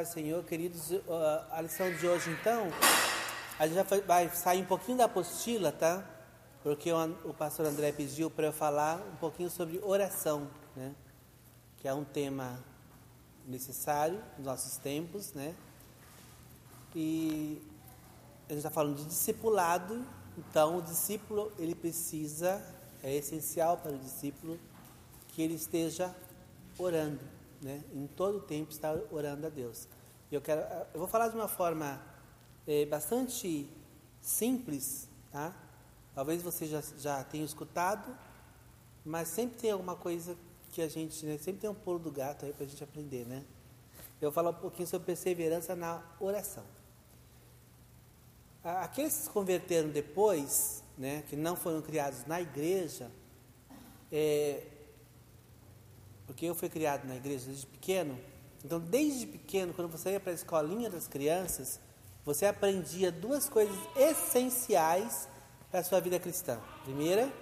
paz do Senhor, queridos. A lição de hoje, então, a gente vai sair um pouquinho da apostila, tá? Porque o pastor André pediu para eu falar um pouquinho sobre oração, né? Que é um tema necessário nos nossos tempos, né? E a gente está falando de discipulado, então o discípulo ele precisa, é essencial para o discípulo que ele esteja orando né? Em todo o tempo estar orando a Deus. Eu quero, eu vou falar de uma forma é, bastante simples, tá? Talvez você já, já tenha escutado, mas sempre tem alguma coisa que a gente, né, sempre tem um pulo do gato aí para a gente aprender, né? Eu vou falar um pouquinho sobre perseverança na oração. Aqueles que se converteram depois, né, que não foram criados na igreja, é, porque eu fui criado na igreja desde pequeno. Então, desde pequeno, quando você ia para a escolinha das crianças, você aprendia duas coisas essenciais para a sua vida cristã. Primeira,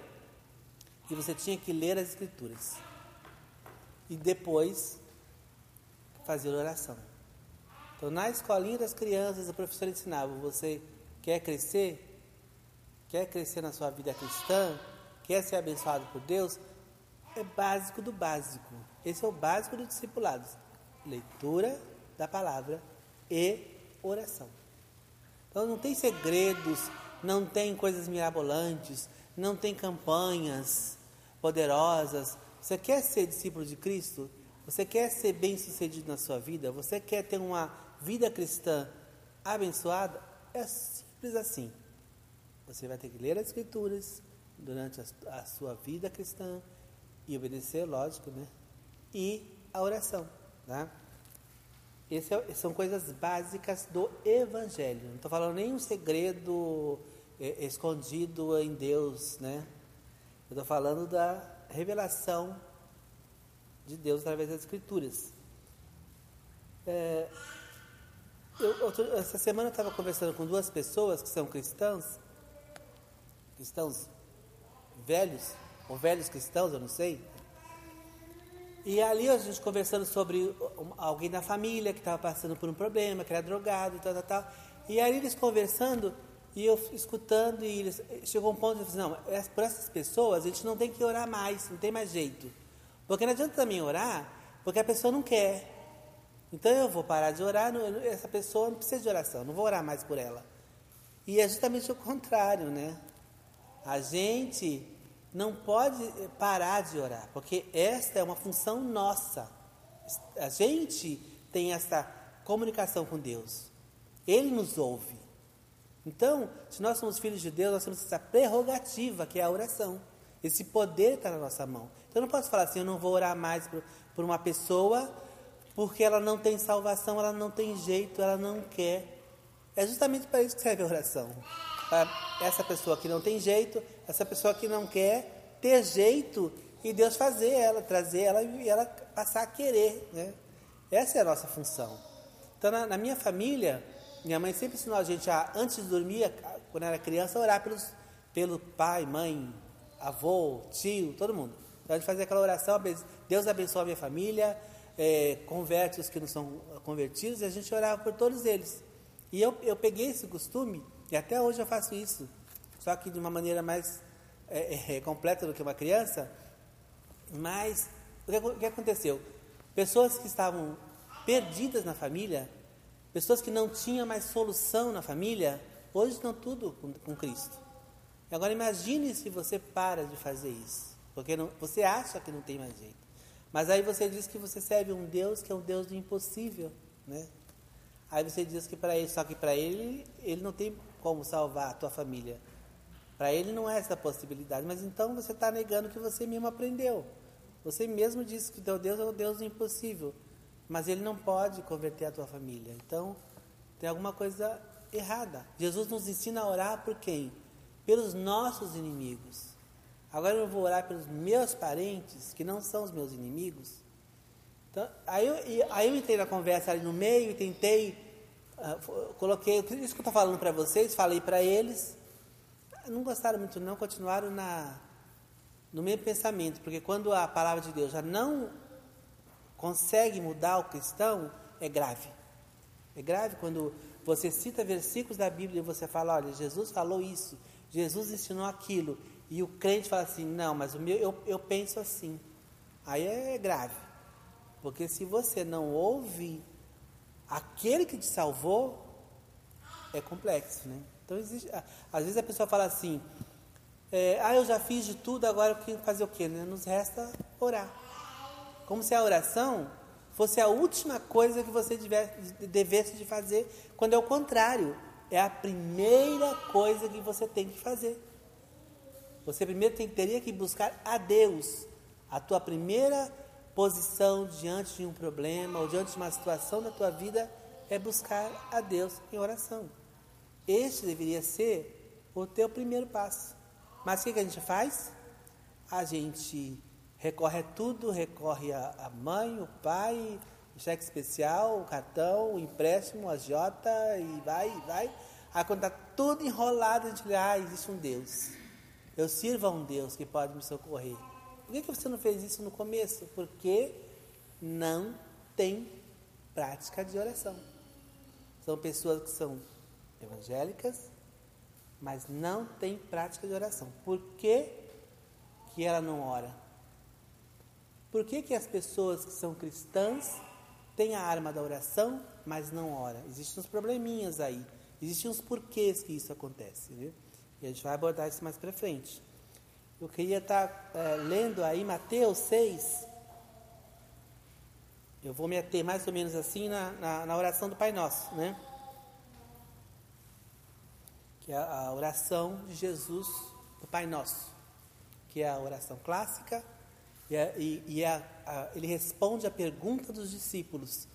que você tinha que ler as escrituras. E depois, fazer oração. Então, na escolinha das crianças, o professor ensinava: você quer crescer? Quer crescer na sua vida cristã? Quer ser abençoado por Deus? É básico do básico. Esse é o básico do discipulado: leitura da palavra e oração. Então não tem segredos, não tem coisas mirabolantes, não tem campanhas poderosas. Você quer ser discípulo de Cristo? Você quer ser bem sucedido na sua vida? Você quer ter uma vida cristã abençoada? É simples assim. Você vai ter que ler as Escrituras durante a sua vida cristã, e obedecer, lógico, né? E a oração, tá? Essas é, são coisas básicas do Evangelho. Não estou falando nenhum segredo é, escondido em Deus, né? Eu estou falando da revelação de Deus através das Escrituras. É, eu, essa semana eu estava conversando com duas pessoas que são cristãs, cristãos velhos, ou velhos cristãos, eu não sei. E ali a gente conversando sobre alguém da família que estava passando por um problema, que era drogado e tal, tal, tal. E aí eles conversando e eu escutando e eles, chegou um ponto de dizer, não, é, por essas pessoas a gente não tem que orar mais, não tem mais jeito. Porque não adianta também orar, porque a pessoa não quer. Então eu vou parar de orar, essa pessoa não precisa de oração, não vou orar mais por ela. E é justamente o contrário, né? A gente não pode parar de orar, porque esta é uma função nossa. A gente tem essa comunicação com Deus. Ele nos ouve. Então, se nós somos filhos de Deus, nós temos essa prerrogativa que é a oração. Esse poder está na nossa mão. Então, eu não posso falar assim: eu não vou orar mais por, por uma pessoa porque ela não tem salvação, ela não tem jeito, ela não quer. É justamente para isso que serve a oração para essa pessoa que não tem jeito, essa pessoa que não quer ter jeito e Deus fazer ela, trazer ela e ela passar a querer, né? Essa é a nossa função. Então, na, na minha família, minha mãe sempre ensinou a gente a, antes de dormir, quando era criança, orar pelos, pelo pai, mãe, avô, tio, todo mundo. Então, a gente fazia aquela oração, Deus abençoa a minha família, é, converte os que não são convertidos, e a gente orava por todos eles. E eu, eu peguei esse costume e até hoje eu faço isso, só que de uma maneira mais é, é, é completa do que uma criança. Mas o que, o que aconteceu? Pessoas que estavam perdidas na família, pessoas que não tinham mais solução na família, hoje estão tudo com, com Cristo. Agora imagine se você para de fazer isso, porque não, você acha que não tem mais jeito. Mas aí você diz que você serve um Deus que é um Deus do impossível, né? Aí você diz que para ele, só que para ele, ele não tem como salvar a tua família. Para ele não é essa possibilidade, mas então você está negando que você mesmo aprendeu. Você mesmo disse que teu Deus é o Deus do impossível, mas ele não pode converter a tua família. Então, tem alguma coisa errada. Jesus nos ensina a orar por quem? Pelos nossos inimigos. Agora eu vou orar pelos meus parentes, que não são os meus inimigos. Então, aí, eu, aí eu entrei na conversa ali no meio e tentei ah, coloquei, isso que eu estou falando para vocês, falei para eles, não gostaram muito não, continuaram na, no mesmo pensamento, porque quando a palavra de Deus já não consegue mudar o cristão, é grave. É grave quando você cita versículos da Bíblia e você fala, olha, Jesus falou isso, Jesus ensinou aquilo, e o crente fala assim, não, mas o meu, eu, eu penso assim. Aí é grave. Porque se você não ouve aquele que te salvou, é complexo, né? Então, existe, às vezes a pessoa fala assim, é, ah, eu já fiz de tudo, agora eu fazer o quê? Né? Nos resta orar. Como se a oração fosse a última coisa que você devesse de fazer, quando é o contrário, é a primeira coisa que você tem que fazer. Você primeiro tem, teria que buscar a Deus. A tua primeira posição diante de um problema ou diante de uma situação da tua vida é buscar a Deus em oração. Este deveria ser o teu primeiro passo. Mas o que, que a gente faz? A gente recorre a tudo, recorre a, mãe, o pai, o cheque especial, o cartão, o empréstimo, a jota, e vai, e vai. Aí quando está tudo enrolado, a gente diz, ah, existe um Deus. Eu sirvo a um Deus que pode me socorrer. Por que, que você não fez isso no começo? Porque não tem prática de oração. São pessoas que são evangélicas, mas não tem prática de oração. Por que, que ela não ora? Por que, que as pessoas que são cristãs têm a arma da oração, mas não ora? Existem uns probleminhas aí. Existem uns porquês que isso acontece. Viu? E a gente vai abordar isso mais para frente. Eu queria estar tá, é, lendo aí Mateus 6. Eu vou me ater mais ou menos assim na, na, na oração do Pai Nosso, né? Que é a oração de Jesus do Pai Nosso, que é a oração clássica, e, é, e, e é a, ele responde a pergunta dos discípulos,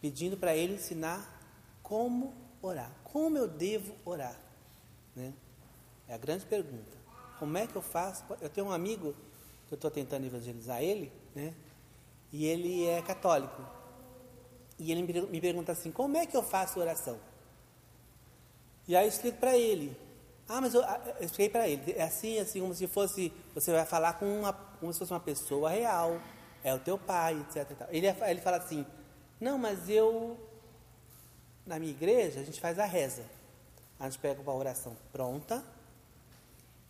pedindo para ele ensinar como orar, como eu devo orar, né? É a grande pergunta. Como é que eu faço? Eu tenho um amigo que eu estou tentando evangelizar ele, né? E ele é católico. E ele me pergunta assim: como é que eu faço oração? E aí eu explico para ele. Ah, mas eu, ah, eu expliquei para ele. É assim, assim, como se fosse. Você vai falar com uma, como se fosse uma pessoa real. É o teu pai, etc. Ele, ele fala assim: Não, mas eu. Na minha igreja, a gente faz a reza. A gente pega uma oração pronta.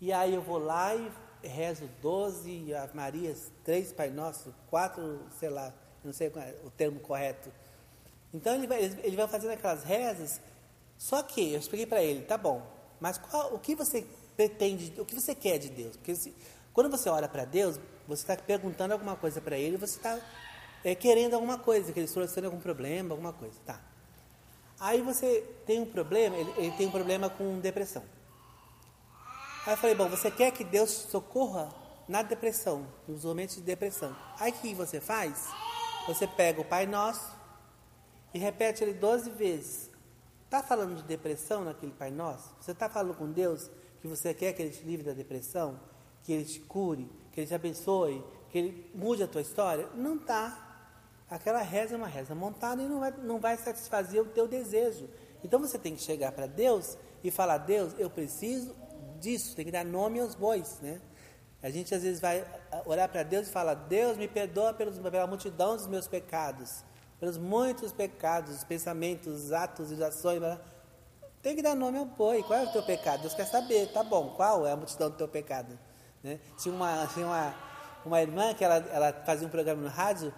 E aí eu vou lá e rezo 12 Ave Marias, três Pai Nosso, quatro, sei lá, não sei é o termo correto. Então ele vai, ele vai fazendo aquelas rezas só que eu expliquei para ele, tá bom, mas qual, o que você pretende, o que você quer de Deus? Porque se, quando você ora para Deus, você está perguntando alguma coisa para Ele, você está é, querendo alguma coisa, que Ele solucione algum problema, alguma coisa, tá? Aí você tem um problema, ele, ele tem um problema com depressão. Aí eu falei, bom, você quer que Deus socorra na depressão, nos momentos de depressão. Aí o que você faz? Você pega o Pai Nosso e repete ele 12 vezes. Está falando de depressão naquele Pai Nosso? Você está falando com Deus que você quer que Ele te livre da depressão? Que Ele te cure? Que Ele te abençoe? Que Ele mude a tua história? Não está. Aquela reza é uma reza montada e não vai, não vai satisfazer o teu desejo. Então você tem que chegar para Deus e falar: Deus, eu preciso disso. Tem que dar nome aos bois, né? A gente às vezes vai orar para Deus e fala: Deus me perdoa pelos, pela multidão dos meus pecados pelos muitos pecados, pensamentos, atos e ações. Tem que dar nome ao boi. Qual é o teu pecado? Deus quer saber, tá bom, qual é a multidão do teu pecado? Né? Tinha, uma, tinha uma, uma irmã que ela, ela fazia um programa no rádio,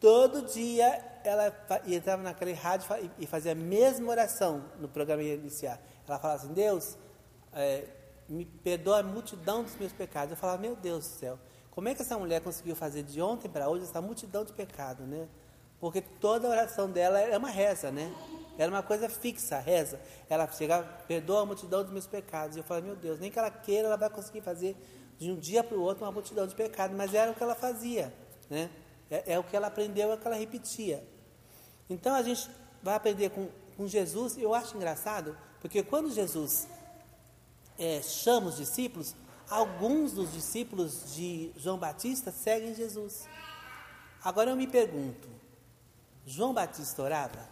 todo dia ela entrava naquele rádio e fazia a mesma oração no programa iniciar. Ela falava assim, Deus, é, me perdoa a multidão dos meus pecados. Eu falava, meu Deus do céu, como é que essa mulher conseguiu fazer de ontem para hoje essa multidão de pecado, né? Porque toda oração dela é uma reza, né? Era uma coisa fixa, reza. Ela chegava, perdoa a multidão dos meus pecados. E eu falei, meu Deus, nem que ela queira, ela vai conseguir fazer de um dia para o outro uma multidão de pecados. Mas era o que ela fazia, né? É, é, o que ela aprendeu, é o que ela repetia. Então a gente vai aprender com, com Jesus. Eu acho engraçado, porque quando Jesus é, chama os discípulos, alguns dos discípulos de João Batista seguem Jesus. Agora eu me pergunto, João Batista orava?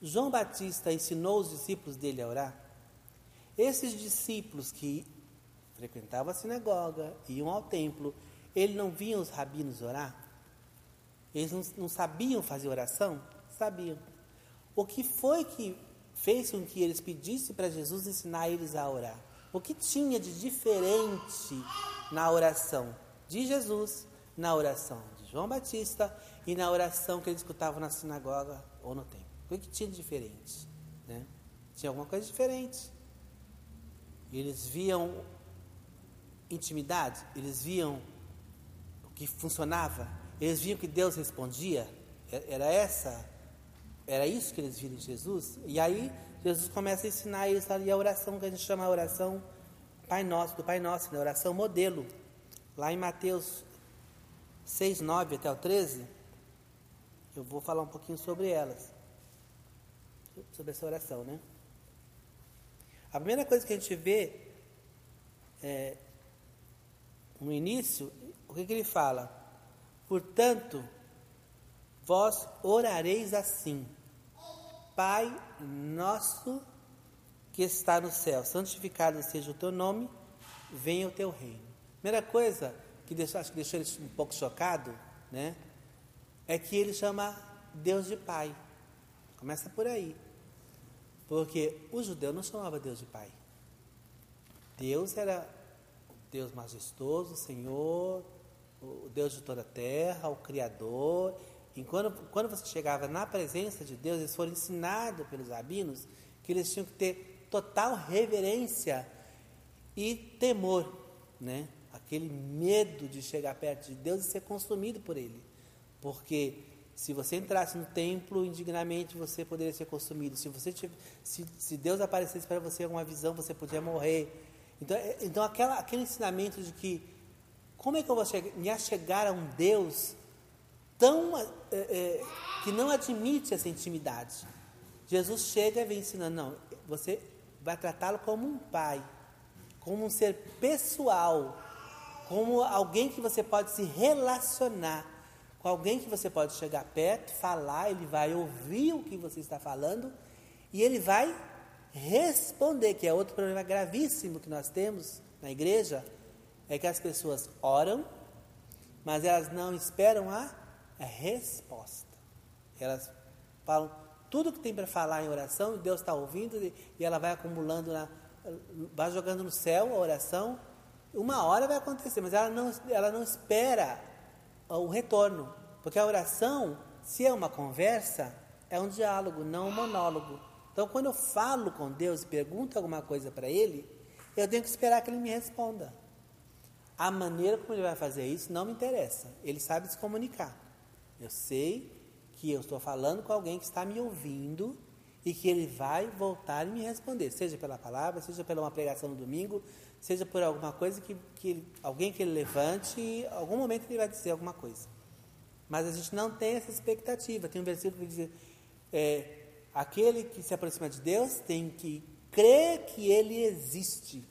João Batista ensinou os discípulos dele a orar? Esses discípulos que frequentavam a sinagoga, iam ao templo, ele não viam os rabinos orar? Eles não, não sabiam fazer oração? sabiam. O que foi que fez com que eles pedissem para Jesus ensinar eles a orar? O que tinha de diferente na oração de Jesus, na oração de João Batista e na oração que eles escutavam na sinagoga ou no templo? O que tinha de diferente? Né? Tinha alguma coisa diferente. Eles viam intimidade, eles viam o que funcionava, eles viam que Deus respondia. Era essa, era isso que eles viram em Jesus. E aí Jesus começa a ensinar eles ali a oração que a gente chama a oração Pai Nosso, do Pai Nosso, a né? oração modelo. Lá em Mateus 6, 9 até o 13, eu vou falar um pouquinho sobre elas. Sobre essa oração, né? A primeira coisa que a gente vê é, no início, o que, que ele fala? Portanto, vós orareis assim: Pai nosso que está no céu, santificado seja o teu nome, venha o teu reino. Primeira coisa que deixou, acho que deixou ele um pouco chocado, né? É que ele chama Deus de Pai. Começa por aí. Porque o judeu não chamava Deus de Pai. Deus era o Deus majestoso, o Senhor, o Deus de toda a terra, o Criador. E quando, quando você chegava na presença de Deus, eles foram ensinados pelos rabinos que eles tinham que ter total reverência e temor, né? Aquele medo de chegar perto de Deus e ser consumido por Ele. Porque se você entrasse no templo indignamente, você poderia ser consumido. Se, você tivesse, se, se Deus aparecesse para você alguma visão, você podia morrer. Então, é, então aquela, aquele ensinamento de que como é que eu vou chegar, me achegar a um Deus tão é, é, que não admite essa intimidade? Jesus chega e vem ensinando, não, você vai tratá-lo como um pai, como um ser pessoal, como alguém que você pode se relacionar com alguém que você pode chegar perto, falar, ele vai ouvir o que você está falando e ele vai responder, que é outro problema gravíssimo que nós temos na igreja, é que as pessoas oram, mas elas não esperam a resposta. Elas falam tudo que tem para falar em oração, Deus está ouvindo e ela vai acumulando, na, vai jogando no céu a oração. Uma hora vai acontecer, mas ela não, ela não espera o retorno. Porque a oração, se é uma conversa, é um diálogo, não um monólogo. Então, quando eu falo com Deus e pergunto alguma coisa para Ele, eu tenho que esperar que Ele me responda. A maneira como Ele vai fazer isso não me interessa. Ele sabe se comunicar. Eu sei que eu estou falando com alguém que está me ouvindo e que ele vai voltar e me responder, seja pela palavra, seja pela uma pregação no domingo, seja por alguma coisa que, que alguém que ele levante, em algum momento ele vai dizer alguma coisa. Mas a gente não tem essa expectativa. Tem um versículo que diz: é, aquele que se aproxima de Deus tem que crer que ele existe.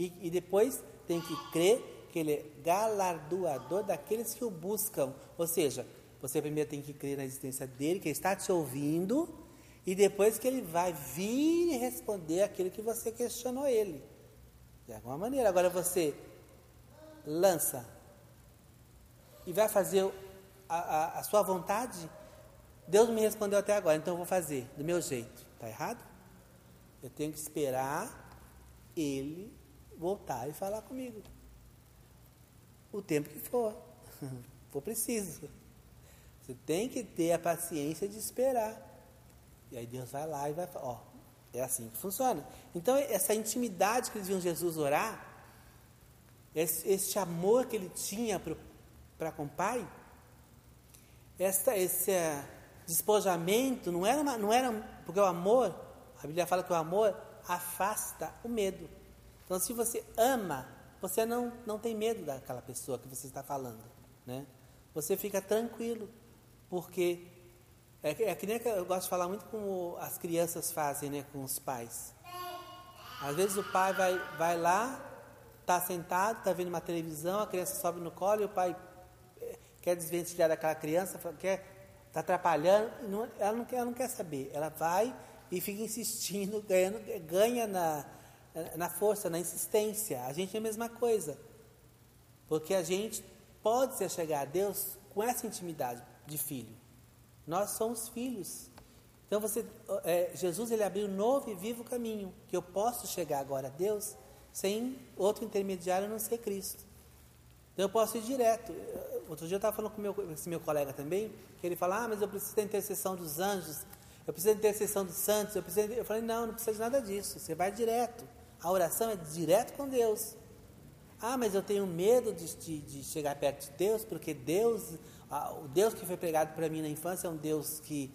E, e depois tem que crer que ele é galardoador daqueles que o buscam. Ou seja, você primeiro tem que crer na existência dele, que ele está te ouvindo, e depois que ele vai vir e responder aquilo que você questionou ele. De alguma maneira. Agora você lança e vai fazer a, a, a sua vontade. Deus me respondeu até agora, então eu vou fazer do meu jeito. Está errado? Eu tenho que esperar ele voltar e falar comigo. O tempo que for. for preciso. Você tem que ter a paciência de esperar. E aí Deus vai lá e vai falar, ó, é assim que funciona. Então, essa intimidade que eles viam Jesus orar, esse, esse amor que ele tinha para com o Pai, essa, esse uh, despojamento não era, uma, não era. Porque o amor, a Bíblia fala que o amor afasta o medo. Então, se você ama, você não, não tem medo daquela pessoa que você está falando. Né? Você fica tranquilo, porque é, é que nem eu gosto de falar muito como as crianças fazem né, com os pais. Às vezes o pai vai, vai lá, está sentado, está vendo uma televisão, a criança sobe no colo e o pai eh, quer desvencilhar daquela criança, quer está atrapalhando, não, ela, não quer, ela não quer saber. Ela vai e fica insistindo, ganhando, ganha na, na força, na insistência. A gente é a mesma coisa. Porque a gente pode se chegar a Deus com essa intimidade de filho. Nós somos filhos. Então você, é, Jesus ele abriu um novo e vivo caminho que eu posso chegar agora a Deus sem outro intermediário a não ser Cristo. Então eu posso ir direto. Outro dia eu estava falando com meu, esse meu colega também, que ele fala, ah, mas eu preciso da intercessão dos anjos, eu preciso da intercessão dos santos, eu preciso. Eu falei, não, não precisa de nada disso. Você vai direto. A oração é direto com Deus. Ah, mas eu tenho medo de, de, de chegar perto de Deus, porque Deus, o Deus que foi pregado para mim na infância é um Deus que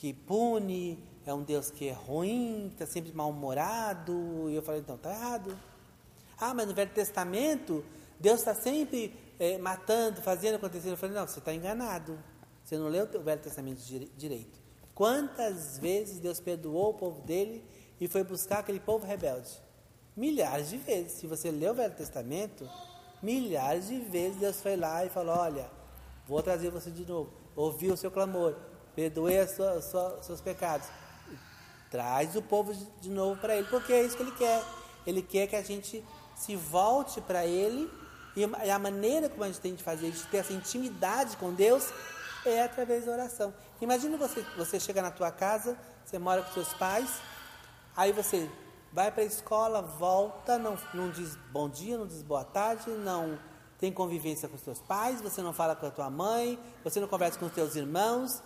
que pune, é um Deus que é ruim, está sempre mal-humorado. E eu falei, então, está errado. Ah, mas no Velho Testamento, Deus está sempre é, matando, fazendo acontecer. Eu falei, não, você está enganado. Você não leu o Velho Testamento direito. Quantas vezes Deus perdoou o povo dele e foi buscar aquele povo rebelde? Milhares de vezes. Se você leu o Velho Testamento, milhares de vezes Deus foi lá e falou: Olha, vou trazer você de novo. Ouviu o seu clamor, perdoe os seus pecados. Traz o povo de novo para Ele, porque é isso que Ele quer. Ele quer que a gente se volte para Ele e a maneira como a gente tem de fazer, de ter essa intimidade com Deus, é através da oração. Imagina você, você chega na tua casa, você mora com seus pais, aí você vai para a escola, volta, não, não diz bom dia, não diz boa tarde, não tem convivência com seus pais, você não fala com a tua mãe, você não conversa com os teus irmãos,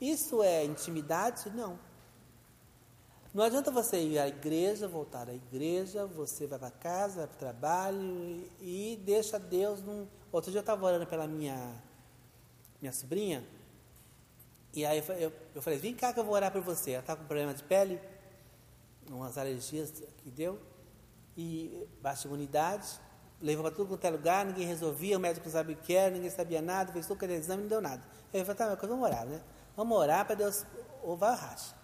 isso é intimidade? Não. Não adianta você ir à igreja, voltar à igreja, você vai para casa, vai para o trabalho e, deixa Deus num. Outro dia eu estava orando pela minha, minha sobrinha, e aí eu, eu, falei, vem cá que eu vou orar por você. Ela está com problema de pele, umas alergias que deu, e baixa imunidade, levou para tudo quanto é lugar, ninguém resolvia, o médico não sabia o que era, ninguém sabia nada, fez todo aquele exame, não deu nada. Eu falei, tá, mas vamos orar, né? Vamos orar para Deus ovar o racha.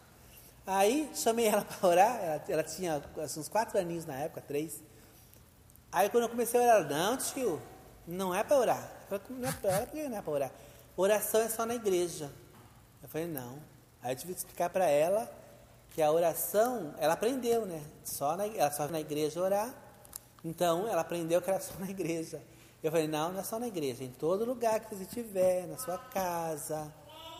Aí chamei ela para orar, ela, ela, tinha assim, uns quatro aninhos na época, três. Aí quando eu comecei a orar, não tio, não é para orar. Eu falei, não é para orar, não é para orar? Oração é só na igreja. Eu falei, não. Aí eu tive que explicar para ela que a oração, ela aprendeu, né? Só na, ela só na igreja orar. Então, ela aprendeu que era só na igreja. Eu falei, não, não é só na igreja, em todo lugar que você estiver, na sua casa,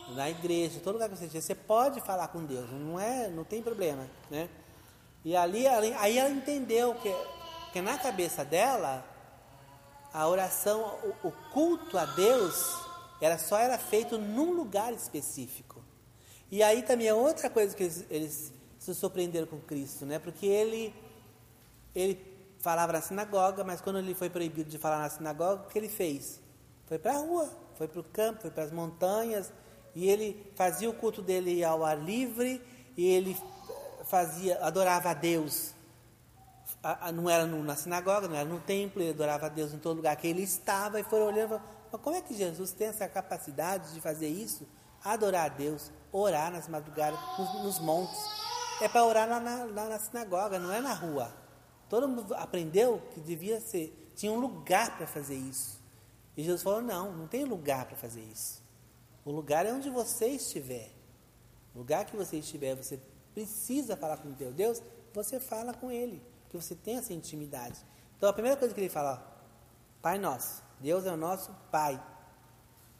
na igreja, todo lugar que você estiver, você pode falar com Deus, não é, não tem problema, né? E ali, aí ela entendeu que, que na cabeça dela, a oração, o, o culto a Deus, era só era feito num lugar específico. E aí também é outra coisa que eles, eles se surpreenderam com Cristo, né? Porque ele, ele falava na sinagoga, mas quando ele foi proibido de falar na sinagoga, o que ele fez? Foi para a rua, foi para o campo, foi para as montanhas, e ele fazia o culto dele ao ar livre e ele fazia, adorava a Deus. não era na sinagoga, não era no templo, ele adorava a Deus em todo lugar que ele estava e foram olhando, mas como é que Jesus tem essa capacidade de fazer isso? Adorar a Deus, orar nas madrugadas, nos, nos montes. É para orar na, lá na sinagoga, não é na rua. Todo mundo aprendeu que devia ser, tinha um lugar para fazer isso. E Jesus falou: não, não tem lugar para fazer isso. O lugar é onde você estiver. O lugar que você estiver, você precisa falar com o teu Deus, você fala com Ele, que você tem essa intimidade. Então a primeira coisa que ele fala, Pai nosso, Deus é o nosso Pai.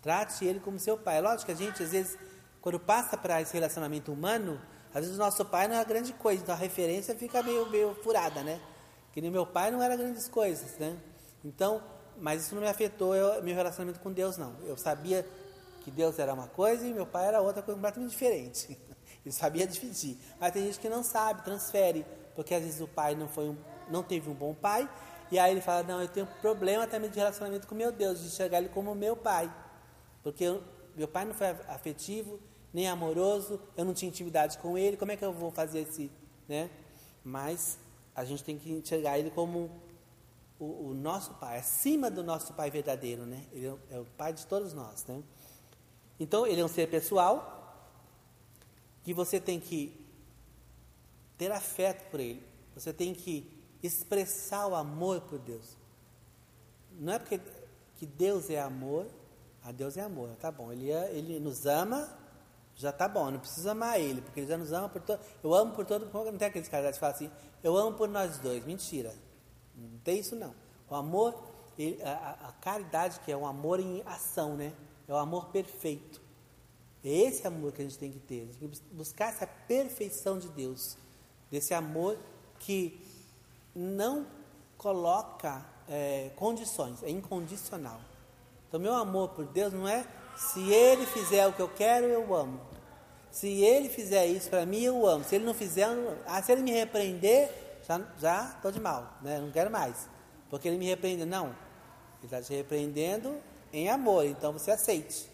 Trate Ele como seu Pai. Lógico que a gente, às vezes, quando passa para esse relacionamento humano, às vezes o nosso pai não é grande coisa, então a referência fica meio, meio furada, né? Que nem meu pai não era grandes coisas, né? Então, mas isso não me afetou eu, meu relacionamento com Deus, não. Eu sabia que Deus era uma coisa e meu pai era outra coisa completamente diferente. Ele sabia dividir. Mas tem gente que não sabe, transfere, porque às vezes o pai não foi um, não teve um bom pai, e aí ele fala: "Não, eu tenho problema também de relacionamento com meu Deus, de enxergar ele como meu pai". Porque eu, meu pai não foi afetivo, nem amoroso, eu não tinha intimidade com ele, como é que eu vou fazer esse, né? Mas a gente tem que enxergar ele como o, o nosso pai, acima do nosso pai verdadeiro, né? Ele é, é o pai de todos nós, né? Então, ele é um ser pessoal que você tem que ter afeto por ele. Você tem que expressar o amor por Deus. Não é porque que Deus é amor, a Deus é amor, tá bom. Ele, é, ele nos ama, já tá bom. Não precisa amar ele, porque ele já nos ama por todo. Eu amo por todo. Não tem aqueles caras que falam assim, eu amo por nós dois. Mentira. Não tem isso não. O amor, ele, a, a caridade que é um amor em ação, né? É o amor perfeito. É esse amor que a gente tem que ter. A gente tem que buscar essa perfeição de Deus. Desse amor que não coloca é, condições, é incondicional. Então, meu amor por Deus não é se Ele fizer o que eu quero, eu amo. Se Ele fizer isso para mim, eu amo. Se Ele não fizer, não... ah, se Ele me repreender, já estou de mal, né? não quero mais. Porque Ele me repreende. Não, Ele está te repreendendo em amor, então você aceite.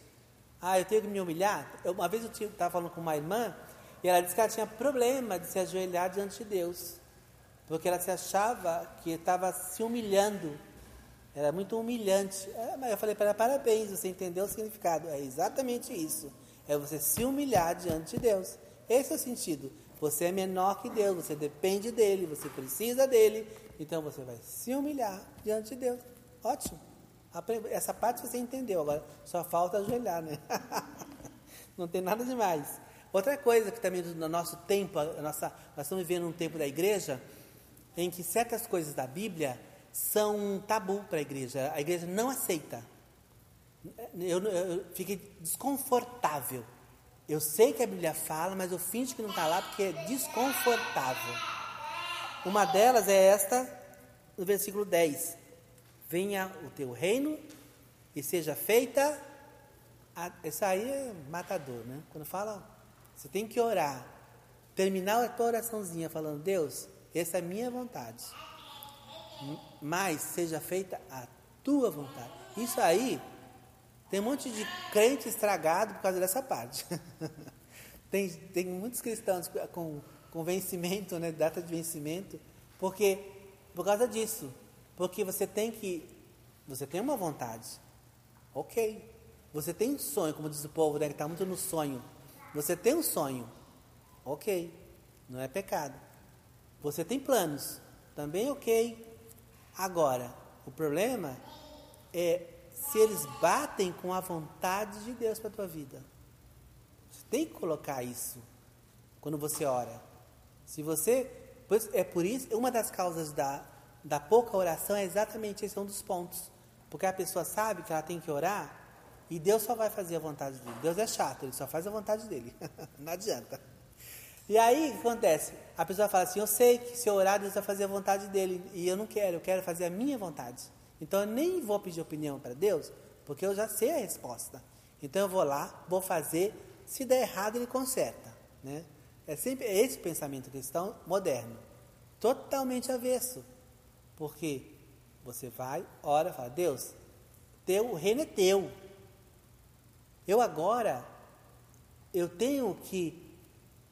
Ah, eu tenho que me humilhar? Eu, uma vez eu estava falando com uma irmã e ela disse que ela tinha problema de se ajoelhar diante de Deus. Porque ela se achava que estava se humilhando. Era muito humilhante. É, mas eu falei para ela, parabéns, você entendeu o significado. É exatamente isso. É você se humilhar diante de Deus. Esse é o sentido. Você é menor que Deus, você depende dele, você precisa dele. Então você vai se humilhar diante de Deus. Ótimo. Essa parte você entendeu. Agora só falta ajoelhar, né? Não tem nada demais. Outra coisa que também no nosso tempo, nossa, nós estamos vivendo um tempo da igreja em que certas coisas da Bíblia são um tabu para a igreja. A igreja não aceita. Eu, eu, fiquei desconfortável. Eu sei que a Bíblia fala, mas eu finjo que não está lá porque é desconfortável. Uma delas é esta, no versículo 10. Venha o teu reino e seja feita. A, isso aí é matador, né? Quando fala, você tem que orar. Terminar a tua oraçãozinha falando, Deus, essa é a minha vontade. Mas seja feita a tua vontade. Isso aí tem um monte de crente estragado por causa dessa parte. tem, tem muitos cristãos com, com vencimento, né, data de vencimento, porque por causa disso. Porque você tem que. Você tem uma vontade. Ok. Você tem um sonho, como diz o povo, né, que está muito no sonho. Você tem um sonho. Ok. Não é pecado. Você tem planos. Também ok. Agora, o problema é se eles batem com a vontade de Deus para a tua vida. Você tem que colocar isso quando você ora. Se você. É por isso, uma das causas da, da pouca oração é exatamente esse é um dos pontos. Porque a pessoa sabe que ela tem que orar e Deus só vai fazer a vontade dele. Deus é chato, ele só faz a vontade dele. Não adianta. E aí o que acontece? A pessoa fala assim: Eu sei que se eu orar, Deus vai fazer a vontade dele. E eu não quero, eu quero fazer a minha vontade. Então eu nem vou pedir opinião para Deus, porque eu já sei a resposta. Então eu vou lá, vou fazer, se der errado ele conserta, né? É sempre esse pensamento cristão moderno, totalmente avesso. Porque você vai, ora, fala: "Deus, teu reino é teu. Eu agora eu tenho que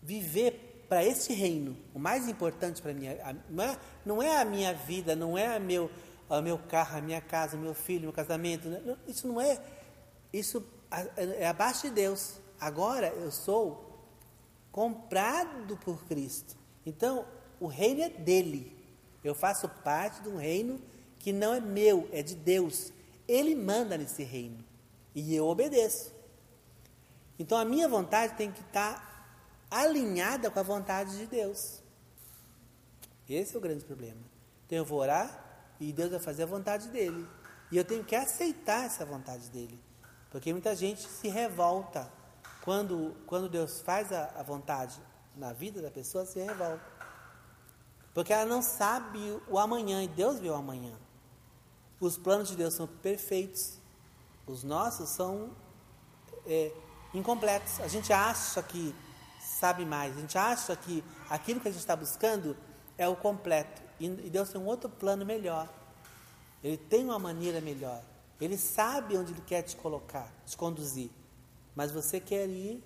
viver para esse reino. O mais importante para mim não é, não é a minha vida, não é a meu o meu carro, a minha casa, meu filho, meu casamento. Né? Isso não é. Isso é abaixo de Deus. Agora eu sou comprado por Cristo. Então, o reino é dele. Eu faço parte de um reino que não é meu, é de Deus. Ele manda nesse reino. E eu obedeço. Então, a minha vontade tem que estar alinhada com a vontade de Deus. Esse é o grande problema. Então, eu vou orar, e Deus vai fazer a vontade dele. E eu tenho que aceitar essa vontade dele. Porque muita gente se revolta quando, quando Deus faz a, a vontade na vida da pessoa, se revolta. Porque ela não sabe o amanhã e Deus vê o amanhã. Os planos de Deus são perfeitos, os nossos são é, incompletos. A gente acha que sabe mais, a gente acha que aquilo que a gente está buscando é o completo. E Deus tem um outro plano melhor. Ele tem uma maneira melhor. Ele sabe onde Ele quer te colocar, te conduzir. Mas você quer ir.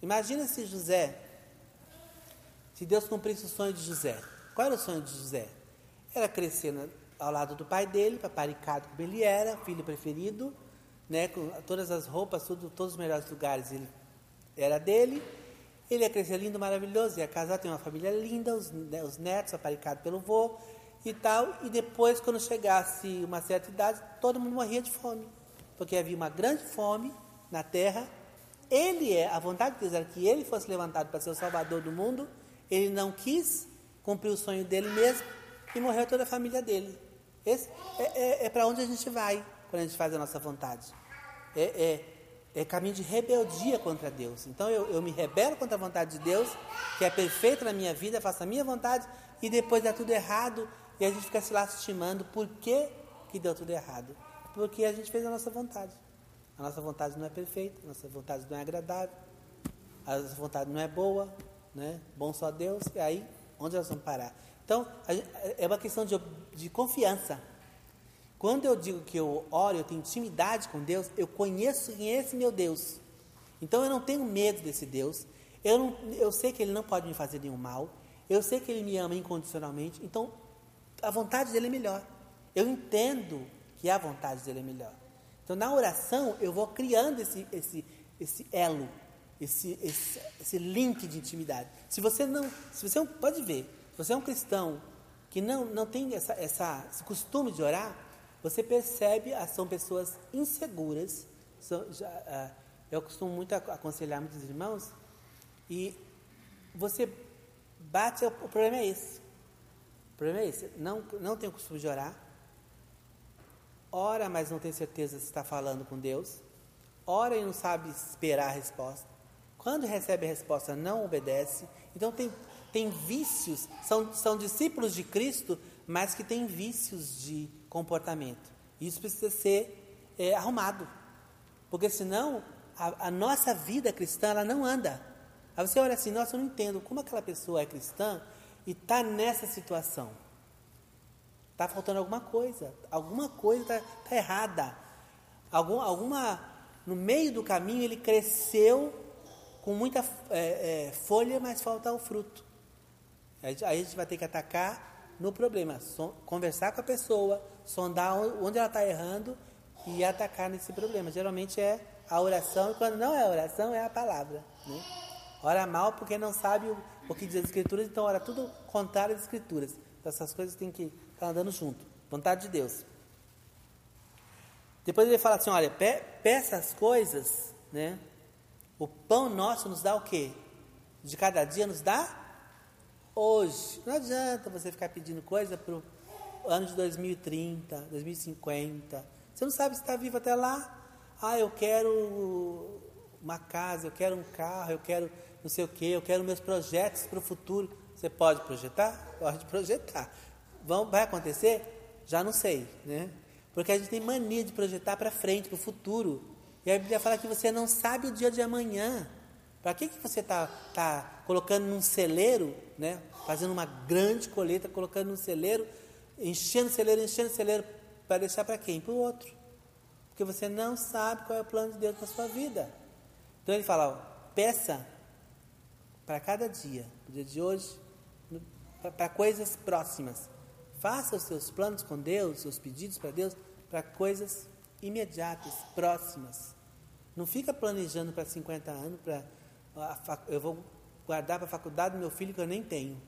Imagina se José, se Deus cumprisse o sonho de José. Qual era o sonho de José? Era crescer ao lado do pai dele, paparicado como ele era, filho preferido, né, com todas as roupas, tudo, todos os melhores lugares ele era dele ele ia crescer lindo, maravilhoso, ia casar, ter uma família linda, os, né, os netos aparicados pelo vô e tal. E depois, quando chegasse uma certa idade, todo mundo morria de fome. Porque havia uma grande fome na terra. Ele é, a vontade de Deus era que ele fosse levantado para ser o salvador do mundo. Ele não quis cumprir o sonho dele mesmo e morreu toda a família dele. Esse é, é, é para onde a gente vai quando a gente faz a nossa vontade. É, é é caminho de rebeldia contra Deus. Então eu, eu me rebelo contra a vontade de Deus, que é perfeita na minha vida, faço a minha vontade e depois dá tudo errado e a gente fica se lastimando. Por que, que deu tudo errado? Porque a gente fez a nossa vontade. A nossa vontade não é perfeita, a nossa vontade não é agradável, a nossa vontade não é boa, né? bom só Deus, e aí onde nós vamos parar? Então, é uma questão de, de confiança. Quando eu digo que eu oro, eu tenho intimidade com Deus, eu conheço quem é esse meu Deus. Então eu não tenho medo desse Deus. Eu, não, eu sei que Ele não pode me fazer nenhum mal. Eu sei que Ele me ama incondicionalmente. Então a vontade dele é melhor. Eu entendo que a vontade dele é melhor. Então na oração eu vou criando esse, esse, esse elo, esse, esse, esse link de intimidade. Se você não, se você pode ver, se você é um cristão que não, não tem essa, essa, esse costume de orar, você percebe, ah, são pessoas inseguras. São, já, ah, eu costumo muito aconselhar muitos irmãos, e você bate, o problema é esse. O problema é esse. Não, não tem o costume de orar. Ora, mas não tem certeza se está falando com Deus. Ora e não sabe esperar a resposta. Quando recebe a resposta, não obedece. Então tem, tem vícios, são, são discípulos de Cristo, mas que têm vícios de comportamento. Isso precisa ser é, arrumado, porque senão a, a, nossa vida cristã ela não anda. Aí você olha assim, nossa, eu não entendo como aquela pessoa é cristã e está nessa situação. Está faltando alguma coisa, alguma coisa está tá errada. Algum, alguma, no meio do caminho ele cresceu com muita é, é, folha, mas falta o fruto. Aí a gente vai ter que atacar no problema, conversar com a pessoa, sondar onde ela está errando e atacar nesse problema. Geralmente é a oração, e quando não é a oração, é a palavra. Né? Ora mal porque não sabe o, o que diz as escrituras, então ora tudo contrário às escrituras. Então, essas coisas têm que estar andando junto. Vontade de Deus. Depois ele fala assim, olha, pe peça as coisas, né? O pão nosso nos dá o quê? De cada dia nos dá hoje. Não adianta você ficar pedindo coisa para o ano de 2030, 2050. Você não sabe se está vivo até lá. Ah, eu quero uma casa, eu quero um carro, eu quero não sei o que, eu quero meus projetos para o futuro. Você pode projetar? Pode projetar. Vão, vai acontecer? Já não sei, né? Porque a gente tem mania de projetar para frente, para o futuro. E a Bíblia fala que você não sabe o dia de amanhã. Para que, que você está tá colocando num celeiro, né? fazendo uma grande colheita, colocando num celeiro, enchendo celeiro, enchendo celeiro, para deixar para quem? Para o outro. Porque você não sabe qual é o plano de Deus na sua vida. Então ele fala, ó, peça para cada dia, no dia de hoje, para coisas próximas. Faça os seus planos com Deus, os seus pedidos para Deus, para coisas imediatas, próximas. Não fica planejando para 50 anos, para eu vou guardar para a faculdade do meu filho que eu nem tenho.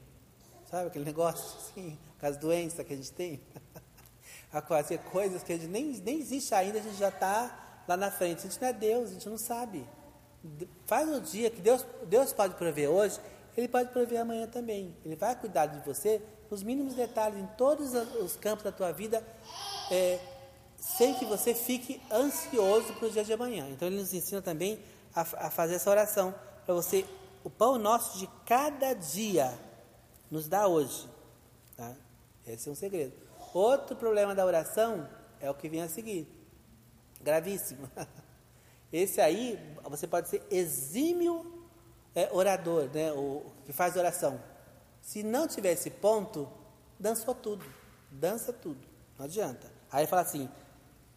Sabe aquele negócio assim, com as doenças que a gente tem? a fazer coisas que a gente nem, nem existe ainda, a gente já está lá na frente. A gente não é Deus, a gente não sabe. Faz um dia que Deus, Deus pode prover hoje, Ele pode prover amanhã também. Ele vai cuidar de você nos mínimos detalhes, em todos os campos da tua vida, é, sem que você fique ansioso para o dia de amanhã. Então Ele nos ensina também a, a fazer essa oração para você. O pão nosso de cada dia nos dá hoje. Tá? Esse é um segredo. Outro problema da oração é o que vem a seguir. Gravíssimo. Esse aí, você pode ser exímio é, orador, né, o que faz oração. Se não tiver esse ponto, dançou tudo. Dança tudo. Não adianta. Aí fala assim: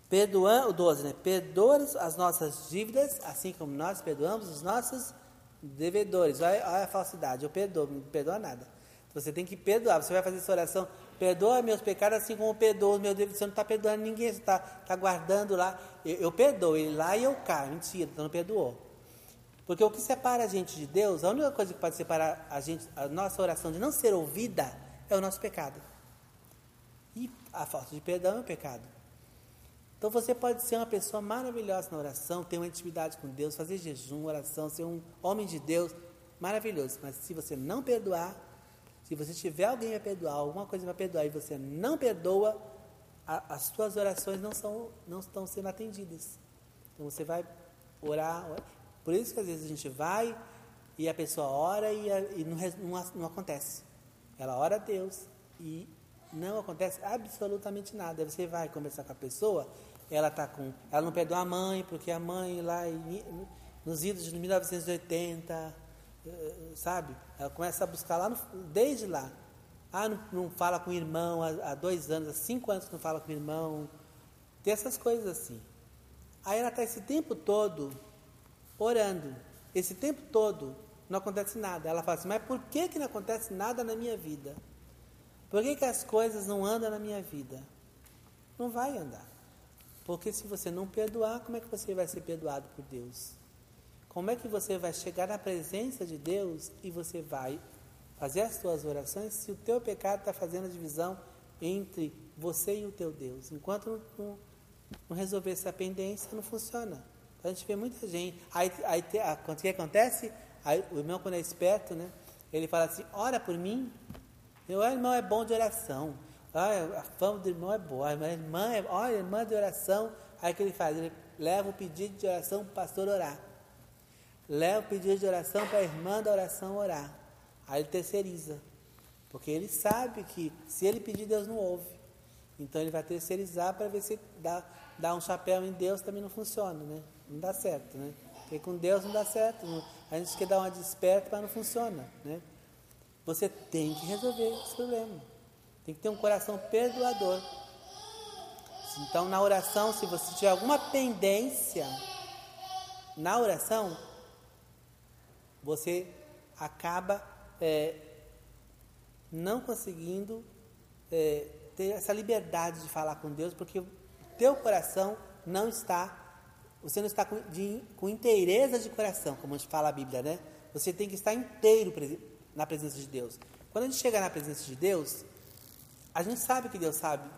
perdoando, o 12, né? Perdoa as nossas dívidas, assim como nós perdoamos os nossos devedores. Olha, olha a falsidade. Eu perdoo, não perdoa nada. Você tem que perdoar. Você vai fazer essa oração. Perdoa meus pecados assim como perdoa os meus devedores. Você não está perdoando ninguém. Você está tá guardando lá. Eu, eu perdoo ele lá e eu caio. Mentira, você não perdoou. Porque o que separa a gente de Deus, a única coisa que pode separar a gente, a nossa oração de não ser ouvida, é o nosso pecado. E a falta de perdão é o pecado. Então você pode ser uma pessoa maravilhosa na oração, ter uma intimidade com Deus, fazer jejum, oração, ser um homem de Deus, maravilhoso. Mas se você não perdoar, se você tiver alguém a perdoar, alguma coisa para perdoar e você não perdoa, a, as suas orações não, são, não estão sendo atendidas. Então você vai orar. Por isso que às vezes a gente vai e a pessoa ora e, e não, não, não acontece. Ela ora a Deus e não acontece absolutamente nada. Aí você vai conversar com a pessoa, ela tá com, ela não perdoa a mãe porque a mãe lá em, nos idos de 1980, eh, sabe? Ela começa a buscar lá no, desde lá. Ah, não, não fala com o irmão há, há, dois anos, há cinco anos que não fala com o irmão. Tem essas coisas assim. Aí ela está esse tempo todo orando. Esse tempo todo não acontece nada. Ela fala assim, mas por que, que não acontece nada na minha vida? Por que, que as coisas não andam na minha vida? Não vai andar. Porque se você não perdoar, como é que você vai ser perdoado por Deus? Como é que você vai chegar na presença de Deus e você vai fazer as suas orações se o teu pecado está fazendo a divisão entre você e o teu Deus? Enquanto não, não, resolver essa pendência, não funciona. Então, a gente vê muita gente. Aí, aí o que acontece? Aí, o irmão, quando é esperto, né, ele fala assim: ora por mim. Meu irmão é bom de oração. Olha, a fama do irmão é boa. A irmã é, olha, irmã de oração. Aí o que ele faz? Ele leva o pedido de oração para o pastor orar. Leva o pedido de oração para a irmã da oração orar. Aí ele terceiriza. Porque ele sabe que se ele pedir, Deus não ouve. Então ele vai terceirizar para ver se dá, dá um chapéu em Deus também não funciona, né? Não dá certo, né? Porque com Deus não dá certo. A gente quer dar uma desperta, mas não funciona, né? Você tem que resolver esse problema. Tem que ter um coração perdoador. Então, na oração, se você tiver alguma pendência na oração, você acaba é, não conseguindo é, ter essa liberdade de falar com Deus, porque o teu coração não está, você não está com, de, com inteireza de coração, como a gente fala a Bíblia, né? Você tem que estar inteiro na presença de Deus. Quando a gente chega na presença de Deus, a gente sabe que Deus sabe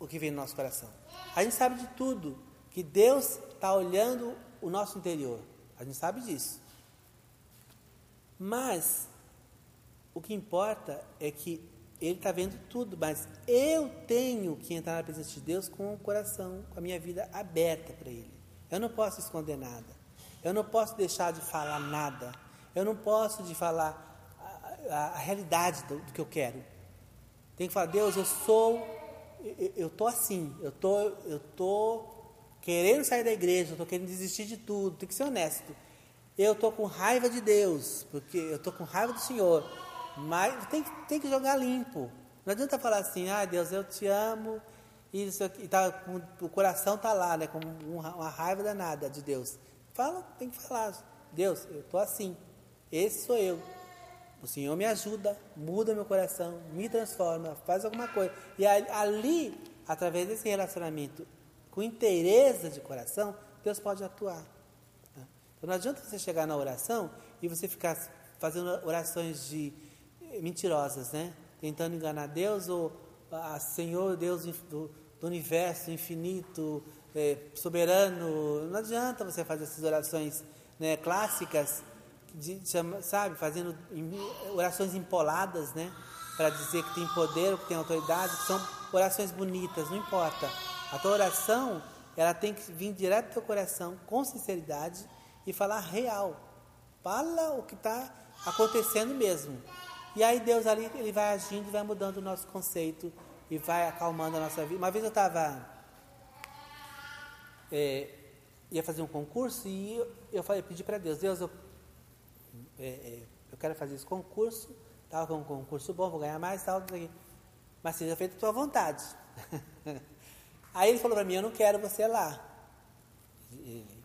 o que vem no nosso coração. A gente sabe de tudo, que Deus está olhando o nosso interior. A gente sabe disso. Mas o que importa é que Ele está vendo tudo, mas eu tenho que entrar na presença de Deus com o coração, com a minha vida aberta para Ele. Eu não posso esconder nada. Eu não posso deixar de falar nada. Eu não posso de falar a, a realidade do, do, que eu quero. Tem que falar, Deus, eu sou, eu estou assim, eu tô, eu tô querendo sair da igreja, eu tô querendo desistir de tudo, tem que ser honesto. Eu estou com raiva de Deus, porque eu estou com raiva do Senhor, mas tem, tem que jogar limpo. Não adianta falar assim, ah Deus, eu te amo, e, isso aqui, tá, o coração está lá, né, com uma raiva danada de Deus. Fala, tem que falar, Deus, eu estou assim, esse sou eu. O Senhor me ajuda, muda meu coração, me transforma, faz alguma coisa. E ali, através desse relacionamento com inteireza de coração, Deus pode atuar. Tá? Então não adianta você chegar na oração e você ficar fazendo orações de eh, mentirosas, né? Tentando enganar Deus ou a Senhor, Deus do, do universo infinito, é, soberano. Não adianta você fazer essas orações né, clássicas sabe, fazendo orações empoladas, né? Para dizer que tem poder, que tem autoridade, que são orações bonitas, não importa. A tua oração, ela tem que vir direto do teu coração, com sinceridade, e falar real. Fala o que está acontecendo mesmo. E aí Deus ali, ele vai agindo, vai mudando o nosso conceito e vai acalmando a nossa vida. Uma vez eu estava... É, ia fazer um concurso e eu, eu falei, pedi para Deus, Deus, eu é, é, eu quero fazer esse concurso, tal, com um concurso bom, vou ganhar mais, tal, aqui. mas seja feito a tua vontade. Aí ele falou para mim, eu não quero você lá. Ele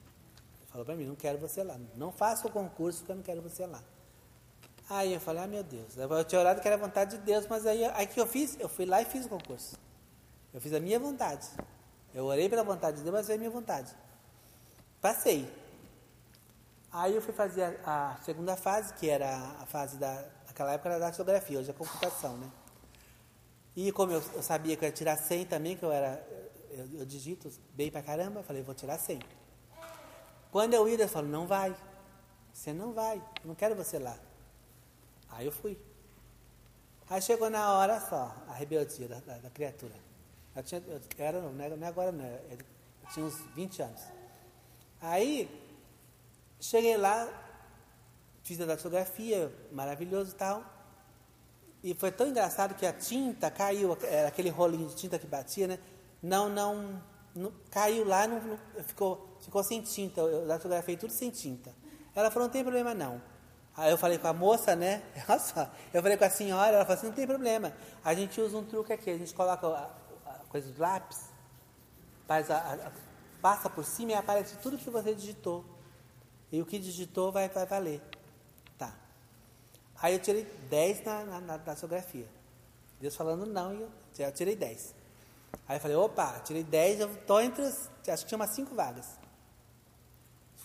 falou para mim, não quero você lá. Não faça o concurso porque eu não quero você lá. Aí eu falei, ah meu Deus, eu tinha orado que era a vontade de Deus, mas aí, aí que eu fiz, eu fui lá e fiz o concurso. Eu fiz a minha vontade. Eu orei pela vontade de Deus, mas foi a minha vontade. Passei. Aí eu fui fazer a, a, segunda fase, que era a fase da. Naquela época era da datilografia, hoje é computação, né? E como eu, eu, sabia que eu ia tirar 100 também, que eu era. Eu, eu digito bem pra caramba, eu falei, vou tirar 100. Quando eu ia, Deus falou, não vai. Você não vai, eu não quero você lá. Aí eu fui. Aí chegou na hora só, a rebeldia da, da, da criatura. Eu tinha, eu era, não, não é agora não, eu tinha uns 20 anos. Aí Cheguei lá, fiz a datilografia, maravilhoso e tal. E foi tão engraçado que a tinta caiu, aquele rolinho de tinta que batia, né? Não, não, não caiu lá, não, não, ficou, ficou sem tinta. Eu datilografei tudo sem tinta. Ela falou, não tem problema não. Aí eu falei com a moça, né? Eu falei com a senhora, ela falou assim, não tem problema. A gente usa um truque aqui, a gente coloca a, a coisa do lápis, faz a, a, passa por cima e aparece tudo que você digitou. E o que digitou vai, vai valer. Tá. Aí eu tirei 10 na, na, na datilografia. Deus falando não, e eu, eu tirei 10. Aí eu falei, opa, tirei 10, eu estou entre os, acho que tinha umas 5 vagas.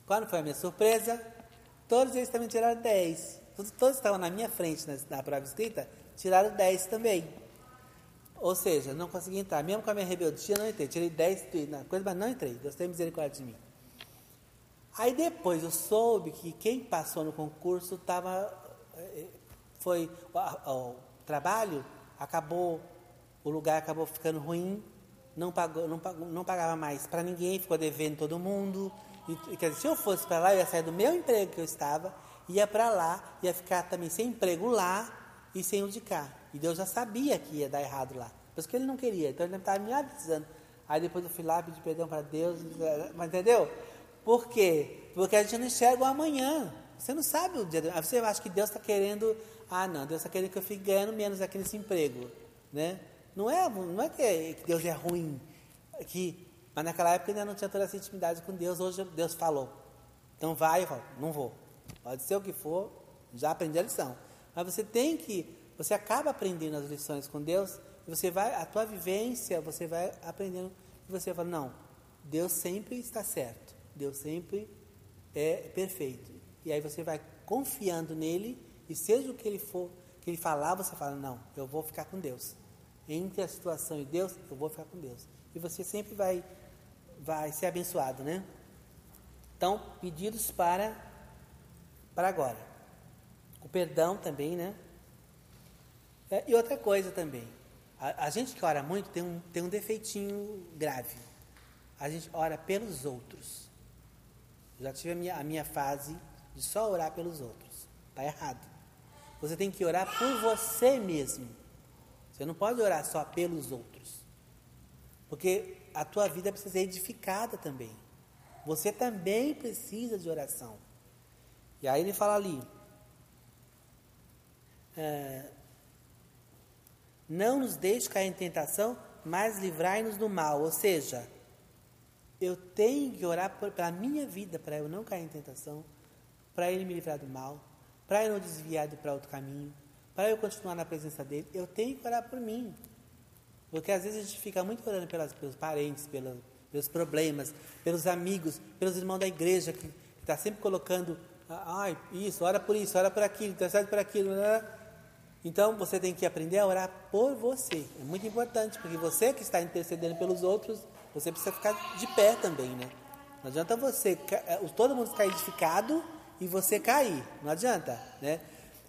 Quando foi a minha surpresa? Todos eles também tiraram 10. Todos, todos estavam na minha frente na, na prova escrita, tiraram 10 também. Ou seja, não consegui entrar. Mesmo com a minha rebeldia, não entrei. Tirei 10 na coisa, mas não entrei. Deus tem misericórdia de mim. Aí depois eu soube que quem passou no concurso estava. Eh, foi. O, o, trabalho acabou. O lugar acabou ficando ruim. Não, pagou, não, pagou, não pagava mais para ninguém, ficou devendo todo mundo. E, quer dizer, se eu fosse para lá, eu ia sair do meu emprego que eu estava, ia para lá, ia ficar também sem emprego lá e sem o de cá. E Deus já sabia que ia dar errado lá. Por isso que ele não queria. Então ele estava me avisando. Aí depois eu fui lá, pedi perdão para Deus. Mas entendeu? Por quê? Porque a gente não enxerga o amanhã. Você não sabe o dia. Você acha que Deus está querendo. Ah, não, Deus está querendo que eu fique ganhando menos aqui nesse emprego. Né? Não é, não é que Deus é ruim. Que mas naquela época ainda não tinha toda essa intimidade com Deus. Hoje Deus falou. Então vai, eu falo, não vou. Pode ser o que for, já aprendi a lição. Mas você tem que, você acaba aprendendo as lições com Deus, e você vai, a tua vivência, você vai aprendendo, e você fala, não, Deus sempre está certo. Deus sempre é perfeito. E aí você vai confiando nele, e seja o que ele for, que ele falar, você fala, não, eu vou ficar com Deus. Entre a situação e Deus, eu vou ficar com Deus. E você sempre vai vai ser abençoado, né? Então, pedidos para para agora. O perdão também, né? É, e outra coisa também. A, a, gente que ora muito tem um, tem um defeitinho grave. A gente ora pelos outros. Já tive a minha, a minha fase de só orar pelos outros. Está errado. Você tem que orar por você mesmo. Você não pode orar só pelos outros. Porque a tua vida precisa ser edificada também. Você também precisa de oração. E aí ele fala ali: é, não nos deixe cair em tentação, mas livrai-nos do mal. Ou seja, eu tenho que orar para a minha vida, para eu não cair em tentação, para ele me livrar do mal, para eu não desviar para outro caminho, para eu continuar na presença dele. Eu tenho que orar por mim. Porque às vezes a gente fica muito orando pelas, pelos parentes, pelos, pelos problemas, pelos amigos, pelos irmãos da igreja, que está sempre colocando, ah, ai, isso, ora por isso, ora por aquilo, intercede por aquilo. Né? Então você tem que aprender a orar por você. É muito importante, porque você que está intercedendo pelos outros, você precisa ficar de pé também, né? Não adianta você, eh, todo mundo ficar edificado e você cair. Não adianta, né?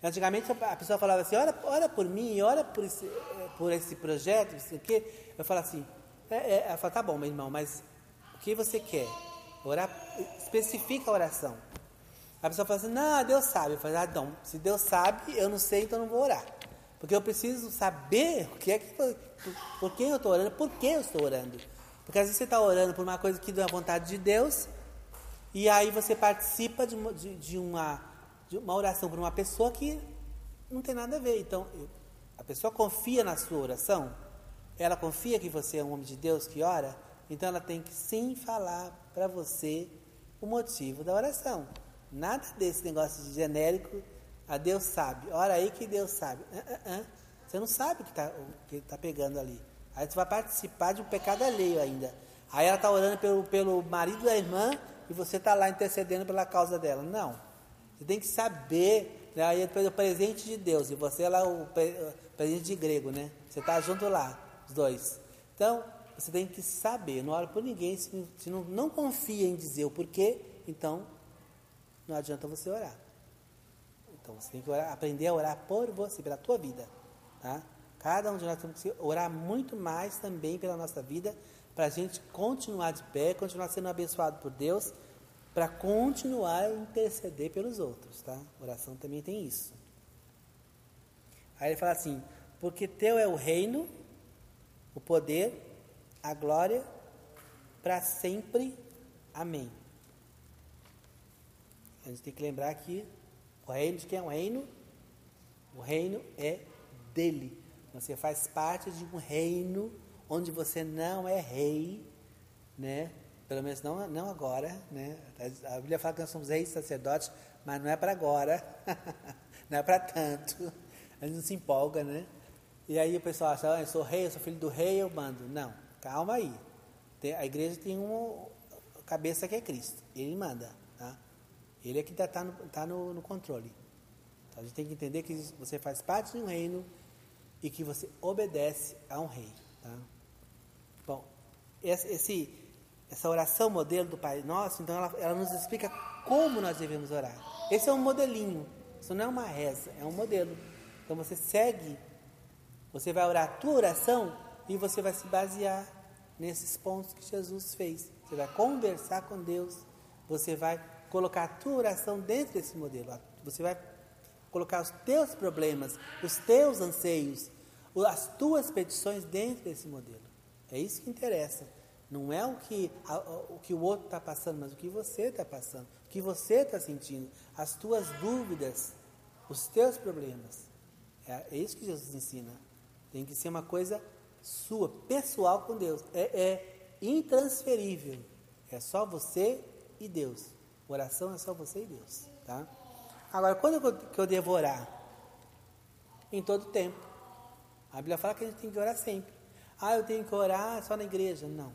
Antigamente a pessoa falava assim, ora, ora por mim, ora por esse, eh, por esse projeto, não sei o quê. Eu falo assim, é, é, tá bom, meu irmão, mas o que você quer? Orar, especifica a oração. A pessoa fala assim, não, Deus sabe. Eu falo, ah, não, se Deus sabe, eu não sei, então não vou orar. Porque eu preciso saber o que é que por, por quem eu estou orando, por que eu estou orando. Porque às vezes você está orando por uma coisa que dá vontade de Deus, e aí você participa de, de, de uma de uma oração por uma pessoa que não tem nada a ver. Então, a pessoa confia na sua oração, ela confia que você é um homem de Deus que ora, então ela tem que sim falar para você o motivo da oração. Nada desse negócio de genérico, a Deus sabe. Ora aí que Deus sabe. Uh, uh, uh. Você não sabe o que está tá pegando ali. Aí você vai participar de um pecado alheio ainda. Aí ela está orando pelo, pelo marido da irmã e você está lá intercedendo pela causa dela. Não. Você tem que saber, né? aí é o presente de Deus, e você é lá o presente de grego, né? Você está junto lá, os dois. Então, você tem que saber, não ora por ninguém, se, se não, não confia em dizer o porquê, então não adianta você orar. Então você tem que orar, aprender a orar por você, pela tua vida. Tá? Cada um de nós temos que orar muito mais também pela nossa vida, para a gente continuar de pé, continuar sendo abençoado por Deus para continuar a interceder pelos outros, tá? Oração também tem isso. Aí ele fala assim: porque teu é o reino, o poder, a glória, para sempre. Amém. A gente tem que lembrar que o reino de quem é o reino? O reino é dele. Você faz parte de um reino onde você não é rei, né? Pelo menos não, não agora, né? A Bíblia fala que nós somos reis sacerdotes, mas não é para agora, não é para tanto. A gente não se empolga, né? E aí o pessoal acha, ah, eu sou rei, eu sou filho do rei, eu mando. Não, calma aí. a igreja tem uma cabeça que é Cristo, ele manda, tá? Ele é que está tá no, tá no, no controle. Então a gente tem que entender que você faz parte de um reino e que você obedece a um rei. Tá? Bom, esse, essa oração modelo do Pai Nosso, então ela, ela nos explica como nós devemos orar. Esse é um modelinho, isso não é uma reza, é um modelo. Então você segue, você vai orar a tua oração e você vai se basear nesses pontos que Jesus fez. Você vai conversar com Deus, você vai colocar a tua oração dentro desse modelo. Você vai colocar os teus problemas, os teus anseios, as tuas petições dentro desse modelo. É isso que interessa. Não é o que, a, o, que o outro está passando, mas o que você está passando, o que você está sentindo, as tuas dúvidas, os teus problemas. É, é, isso que Jesus ensina. Tem que ser uma coisa sua, pessoal com Deus. É, é intransferível. É só você e Deus. Oração é só você e Deus. Tá? Agora, quando que eu devo orar? Em todo tempo. A Bíblia fala que a gente tem que orar sempre. Ah, eu tenho que orar só na igreja? Não.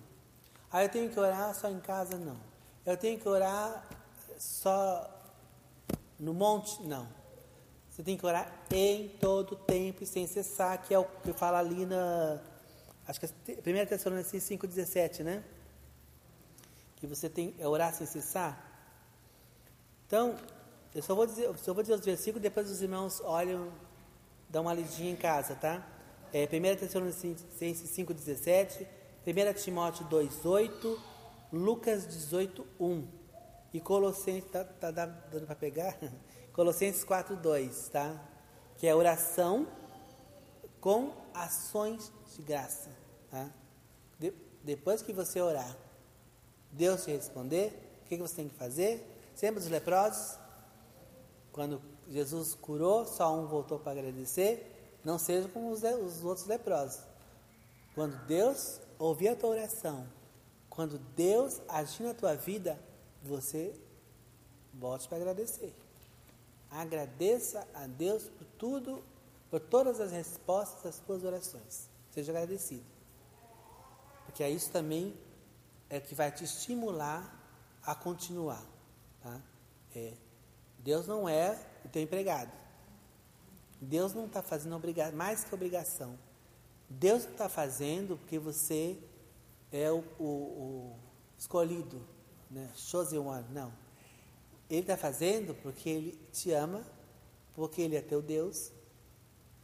Ah, eu tenho que orar só em casa? Não. Eu tenho que orar só no monte? Não. Você tem que orar em todo tempo e sem cessar, que é o que fala ali na. Acho que é 1 Tessalonicenses 5,17, né? Que você tem é orar sem cessar. Então, eu só vou dizer, só vou dizer os versículos, depois os irmãos olham, dão uma lidinha em casa, tá? É, 1 Tessalonicenses 5,17, 1 Timóteo 2,8, Lucas 18,1 e Colossenses, tá, tá dando para pegar? Colossenses 4,2, tá? Que é oração com ações de graça, tá? De, depois que você orar, Deus te responder, o que, que você tem que fazer? Sempre os leprosos, quando Jesus curou, só um voltou para agradecer, não seja como os, os outros leprosos. Quando Deus ouvir a tua oração, quando Deus agir na tua vida, você volte para agradecer. Agradeça a Deus por tudo, por todas as respostas das tuas orações. Seja agradecido. Porque é isso também é que vai te estimular a continuar. Tá? É, Deus não é o teu empregado. Deus não está fazendo obriga mais que obrigação. Deus está fazendo porque você é o, o, o escolhido, né? chosen one. Não. Ele está fazendo porque Ele te ama, porque Ele é teu Deus.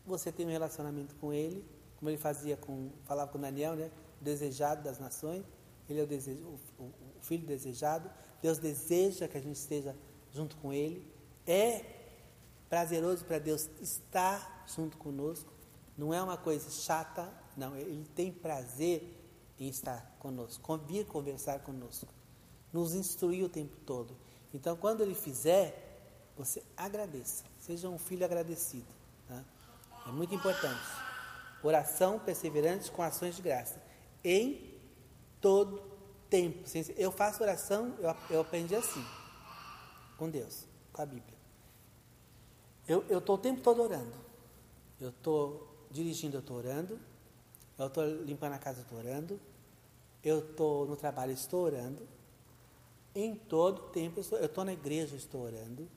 Você tem um relacionamento com Ele, como Ele fazia com, falava com Daniel, né? O desejado das nações. Ele é o, desejo, o, o filho desejado. Deus deseja que a gente esteja junto com Ele. É prazeroso para Deus estar junto conosco. Não é uma coisa chata, não. Ele tem prazer em estar conosco, vir conversar conosco, nos instruir o tempo todo. Então, quando ele fizer, você agradeça. Seja um filho agradecido. Tá? É muito importante. Oração perseverante com ações de graça. Em todo tempo. Eu faço oração, eu aprendi assim. Com Deus, com a Bíblia. Eu estou o tempo todo orando. Eu estou dirigindo, eu estou orando. Eu estou limpando a casa, eu estou orando. Eu estou no trabalho, estou orando. Em todo tempo, eu estou na igreja, estou orando.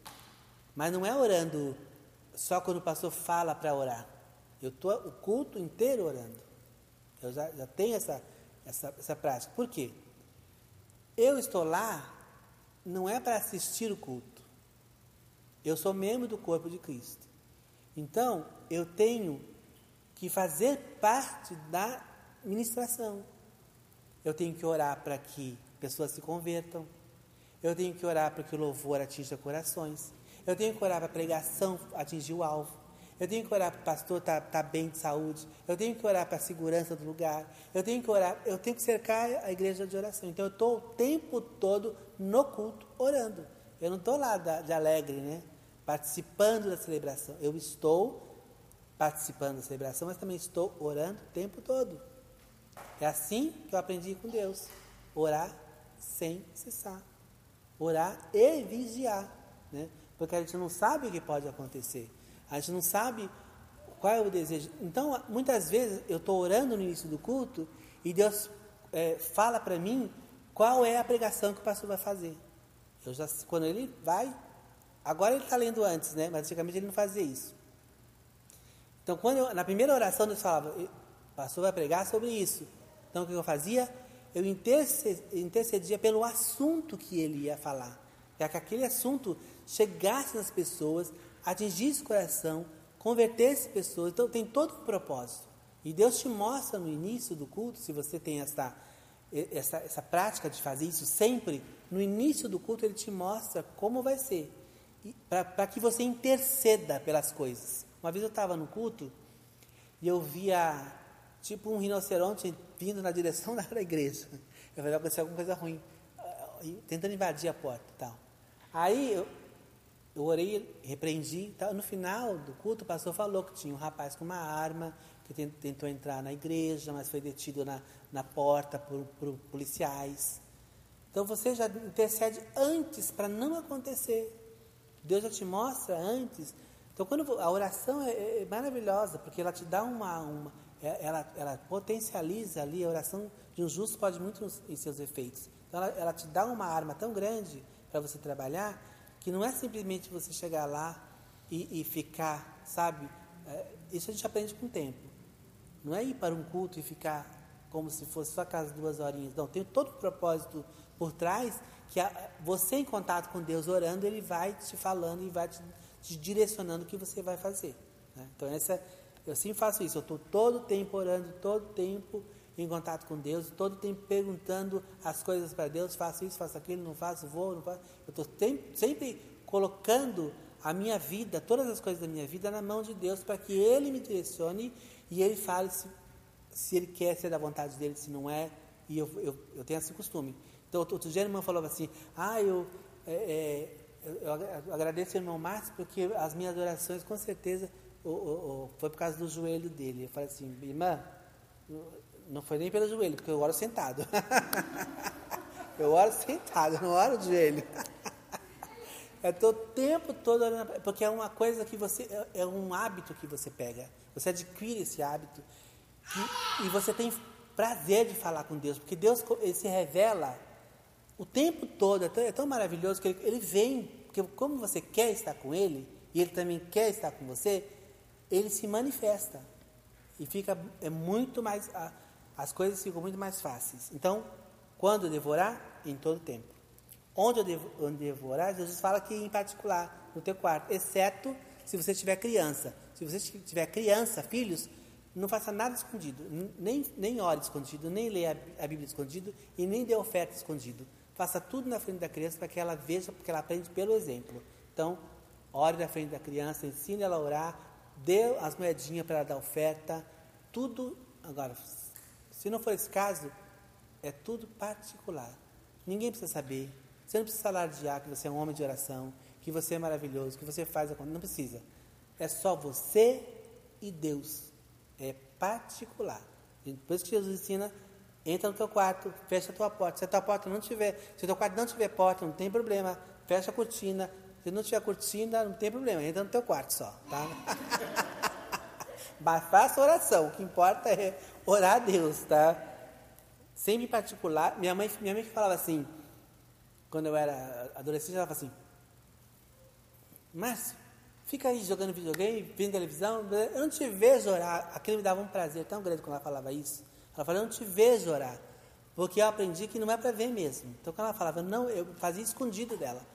Mas não é orando só quando o pastor fala para orar. Eu estou o culto inteiro orando. Eu já, já tenho essa, essa, essa prática. Por quê? Eu estou lá não é para assistir o culto. Eu sou membro do corpo de Cristo. Então, eu tenho que fazer parte da ministração. Eu tenho que orar para que pessoas se convertam. Eu tenho que orar para que o louvor atinja corações. Eu tenho que orar para a pregação atingir o alvo. Eu tenho que orar para o pastor estar tá, tá bem de saúde. Eu tenho que orar para a segurança do lugar. Eu tenho que orar, eu tenho que cercar a igreja de oração. Então eu estou o tempo todo no culto orando. Eu não estou lá de alegre, né? Participando da celebração. Eu estou participando da celebração, mas também estou orando o tempo todo. É assim que eu aprendi com Deus. Orar sem cessar. Orar e vigiar. Né? Porque a gente não sabe o que pode acontecer. A gente não sabe qual é o desejo. Então, muitas vezes eu estou orando no início do culto e Deus é, fala para mim qual é a pregação que o pastor vai fazer. Eu já, quando ele vai, agora ele está lendo antes, né? Mas antigamente ele não fazia isso. Então, quando eu, na primeira oração Deus falava, o pastor vai pregar sobre isso. Então, o que eu fazia? Eu intercedia pelo assunto que ele ia falar. Para que aquele assunto chegasse nas pessoas, atingisse o coração, convertesse pessoas. Então tem todo um propósito. E Deus te mostra no início do culto, se você tem essa, essa, essa prática de fazer isso sempre, no início do culto ele te mostra como vai ser. Para que você interceda pelas coisas. Uma vez eu estava no culto e eu via tipo um rinoceronte vindo na direção da igreja. Eu falei, vai acontecer alguma coisa ruim. Tentando invadir a porta tal. Aí eu, eu orei, repreendi. Tá? No final do culto, o pastor falou que tinha um rapaz com uma arma, que tentou entrar na igreja, mas foi detido na, na porta por, por policiais. Então você já intercede antes para não acontecer. Deus já te mostra antes. Então quando a oração é, é maravilhosa, porque ela te dá uma, uma é, ela, ela potencializa ali, a oração de um justo pode muito em seus efeitos. Então ela, ela te dá uma arma tão grande para você trabalhar que não é simplesmente você chegar lá e, e ficar, sabe? É, isso a gente aprende com o tempo. Não é ir para um culto e ficar como se fosse só aquelas duas horinhas. Não, tem todo o propósito por trás que a, você em contato com Deus orando, Ele vai te falando e vai te, te direcionando o que você vai fazer. Né? Então essa, eu sempre faço isso. Eu estou todo tempo orando, todo tempo em contato com Deus, todo tempo perguntando as coisas para Deus, faço isso, faço aquilo, não faço, vou, não faço. Eu estou sempre colocando a minha vida, todas as coisas da minha vida na mão de Deus para que Ele me direcione e Ele fale se, se Ele quer ser da vontade dEle, se não é, e eu, eu, eu tenho esse costume. Então, outro dia a irmã falou assim, ah, eu, é, é, eu, eu agradeço o irmão Márcio porque as minhas orações com certeza o, o, foi por causa do joelho dele. Eu falei assim, irmã, não foi nem pelo joelho, porque eu oro sentado. eu oro sentado, não oro de joelho. É todo o tempo todo orando, porque é uma coisa que você, é, é um hábito que você pega. Você adquire esse hábito que, e você tem prazer de falar com Deus, porque Deus ele se revela o tempo todo, é tão, é tão maravilhoso que ele, ele, vem, porque como você quer estar com Ele, e Ele também quer estar com você, Ele se manifesta. E fica, é muito mais, as coisas ficam muito mais fáceis. Então, quando devorar? Em todo tempo. Onde eu devo, onde devorar, Jesus fala que em particular, no teu quarto, exceto se você tiver criança. Se você tiver criança, filhos, não faça nada escondido, nem, nem ore escondido, nem leia a Bíblia escondido e nem dê oferta escondido. Faça tudo na frente da criança para que ela veja, porque ela aprende pelo exemplo. Então, ore na frente da criança, ensine ela a orar, dê as moedinhas para ela dar oferta, tudo. Agora, se não for esse caso, é tudo particular. Ninguém precisa saber. Você não precisa alardear que você é um homem de oração, que você é maravilhoso, que você faz a conta. Não precisa. É só você e Deus. É particular. Por isso que Jesus ensina, entra no teu quarto, fecha a tua porta. Se a tua porta não tiver, se o teu quarto não tiver porta, não tem problema. Fecha a cortina. Se não tiver cortina, não tem problema. Entra no teu quarto só, tá? Mas faça oração. O que importa é orar a Deus, tá? Sempre em particular, minha mãe, minha mãe falava assim, quando eu era adolescente, ela falava assim, Márcio, fica aí jogando videogame, vendo televisão, eu não te vejo orar. Aquilo me dava um prazer tão grande quando ela falava isso. Ela falava, eu não te vejo orar. Porque eu aprendi que não é para ver mesmo. Então quando ela falava, não, eu fazia escondido dela.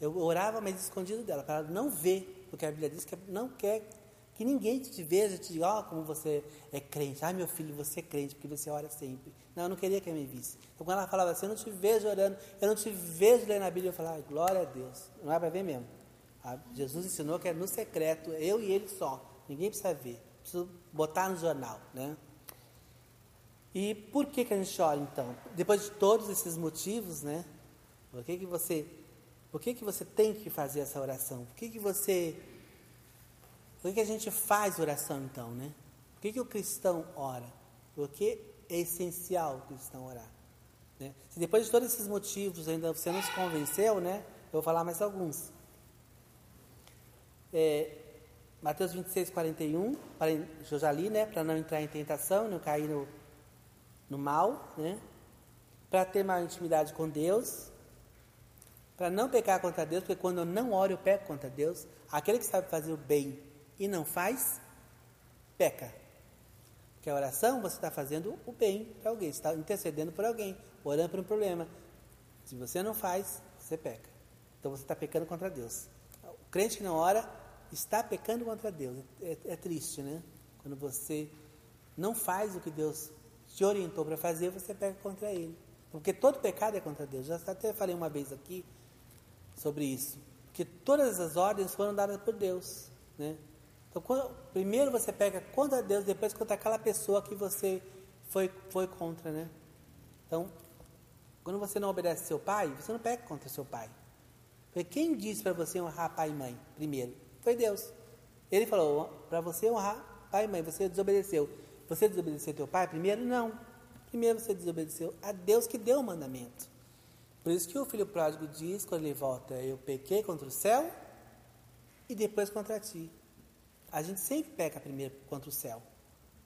Eu orava, mas escondido dela, para ela não ver, porque a Bíblia diz que não quer que ninguém te veja te diga, ó, oh, como você é crente. Ah, meu filho, você é crente, porque você ora sempre. Não, eu não queria que ele me visse. Então, quando ela falava assim, eu não te vejo orando, eu não te vejo lendo a Bíblia, eu falava, glória a Deus. Não é para ver mesmo. Ah, Jesus ensinou que é no secreto, eu e ele só. Ninguém precisa ver. Preciso botar no jornal, né? E por que, que a gente ora então? Depois de todos esses motivos, né? Por que, que você, por que, que você tem que fazer essa oração? Por que, que você por que a gente faz oração então, né? Por que, que o cristão ora? Porque é essencial o cristão orar. Né? Se depois de todos esses motivos ainda você não se convenceu, né? Eu vou falar mais alguns. É, Mateus 26, 41, para, eu já li, né? Para não entrar em tentação, não cair no, no mal, né? Para ter maior intimidade com Deus, para não pecar contra Deus, porque quando eu não oro, eu peco contra Deus. Aquele que sabe fazer o bem e não faz, peca. Porque a oração você está fazendo o bem para alguém, está intercedendo por alguém, orando por um problema. Se você não faz, você peca. Então você está pecando contra Deus. O crente que não ora está pecando contra Deus. É, é triste, né? Quando você não faz o que Deus te orientou para fazer, você peca contra Ele. Porque todo pecado é contra Deus. Já até falei uma vez aqui sobre isso. Que todas as ordens foram dadas por Deus. Né? Então, quando, primeiro você pega contra Deus, depois contra aquela pessoa que você foi, foi contra, né? Então, quando você não obedece seu pai, você não pega contra seu pai. Porque quem disse para você honrar pai e mãe primeiro? Foi Deus. Ele falou para você honrar pai e mãe, você desobedeceu. Você desobedeceu teu pai primeiro? Não. Primeiro você desobedeceu a Deus que deu o mandamento. Por isso que o filho pródigo diz, quando ele volta, eu pequei contra o céu e depois contra ti. A gente sempre peca primeiro contra o céu,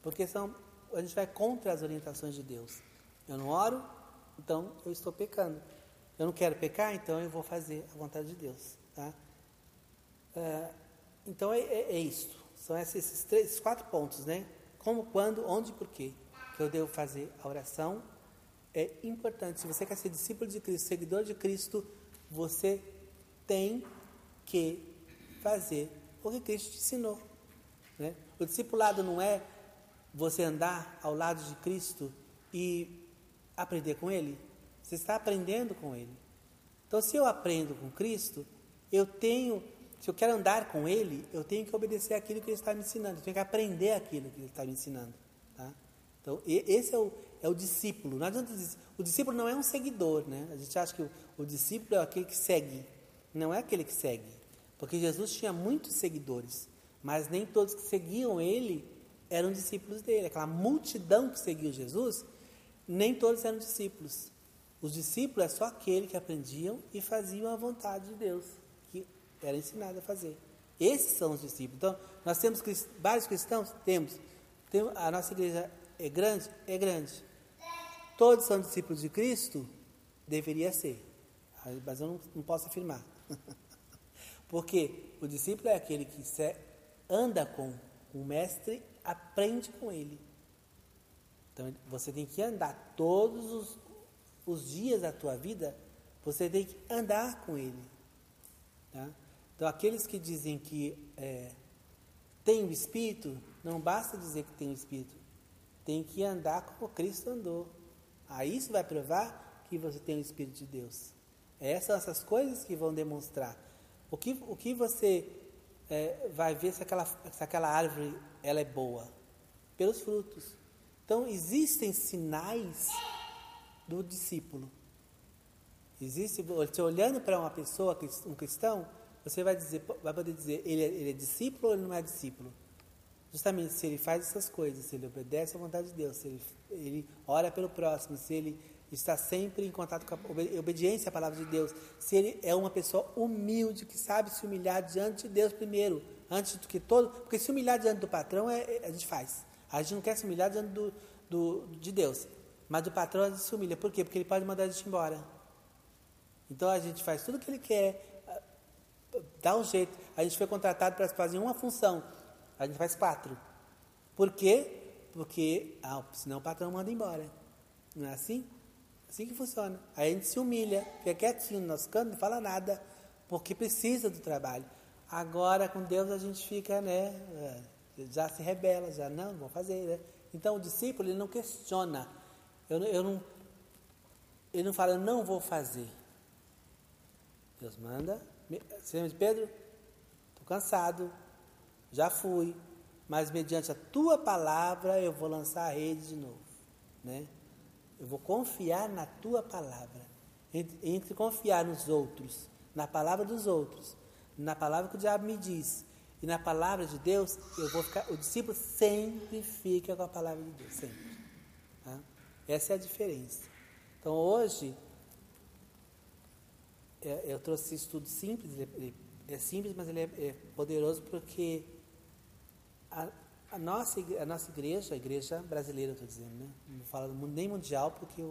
porque são, a gente vai contra as orientações de Deus. Eu não oro, então eu estou pecando. Eu não quero pecar, então eu vou fazer a vontade de Deus. Tá? É, então é, é, é isso. São esses, esses, três, esses quatro pontos, né? Como, quando, onde e porquê que eu devo fazer a oração. É importante. Se você quer ser discípulo de Cristo, seguidor de Cristo, você tem que fazer o que Cristo te ensinou. Né? O discipulado não é você andar ao lado de Cristo e aprender com Ele. Você está aprendendo com Ele. Então, se eu aprendo com Cristo, eu tenho, se eu quero andar com Ele, eu tenho que obedecer aquilo que Ele está me ensinando. Eu tenho que aprender aquilo que Ele está me ensinando. Tá? Então, esse é o, é o discípulo. Não adianta dizer, o discípulo não é um seguidor, né? A gente acha que o, o discípulo é aquele que segue. Não é aquele que segue. Porque Jesus tinha muitos seguidores. Mas nem todos que seguiam ele eram discípulos dele. Aquela multidão que seguiu Jesus, nem todos eram discípulos. Os discípulos é só aquele que aprendiam e faziam a vontade de Deus, era ensinado a fazer. Esses são os discípulos. Então, nós temos vários cristãos? Temos. A nossa igreja é grande? É grande. Todos são discípulos de Cristo? Deveria ser. Mas eu não, não posso afirmar. Porque o discípulo é aquele que anda com o mestre, aprende com ele. Então você tem que andar todos os, os dias da tua vida, você tem que andar com ele. Tá? Então aqueles que dizem que é, tem o Espírito, não basta dizer que tem o Espírito, tem que andar como Cristo andou. Aí isso vai provar que você tem o Espírito de Deus. Essas são essas coisas que vão demonstrar. O que, o que você é, vai ver se aquela, se aquela árvore ela é boa pelos frutos. Então existem sinais do discípulo. Existe, você olhando para uma pessoa, um cristão, você vai dizer, vai poder dizer, ele é, ele é discípulo ou ele não é discípulo? Justamente se ele faz essas coisas, se ele obedece à vontade de Deus, se ele, ele ora pelo próximo, se ele está sempre em contato com a obediência à palavra de Deus, se ele é uma pessoa humilde, que sabe se humilhar diante de Deus primeiro, antes do que todo, porque se humilhar diante do patrão é, é, a gente faz. A gente não quer se humilhar diante do, do, de Deus, mas do patrão a gente se humilha. Por quê? Porque ele pode mandar a gente embora. Então a gente faz tudo o que ele quer, dá um jeito. A gente foi contratado para fazer uma função, a gente faz quatro. Por quê? Porque ah, senão o patrão manda embora. Não é assim? Assim que funciona. A gente se humilha, fica quietinho no nosso canto, não fala nada, porque precisa do trabalho. Agora com Deus a gente fica, né? É, já se rebela, já não, vou fazer. Né? Então o discípulo ele não questiona. Eu, eu não, ele não fala, eu não vou fazer. Deus manda. Você lembra de Pedro? Estou cansado, já fui, mas mediante a tua palavra eu vou lançar a rede de novo. Né? Eu vou confiar na tua palavra. Entre, entre confiar nos outros, na palavra dos outros, na palavra que o diabo me diz e na palavra de Deus, eu vou ficar. O discípulo sempre fica com a palavra de Deus, sempre. Tá? Essa é a diferença. Então hoje é, eu trouxe esse estudo simples, ele é simples, mas ele é, é poderoso porque a, a, nossa, a nossa igreja, a igreja brasileira, estou dizendo, né? não falo do mundo, nem mundial, porque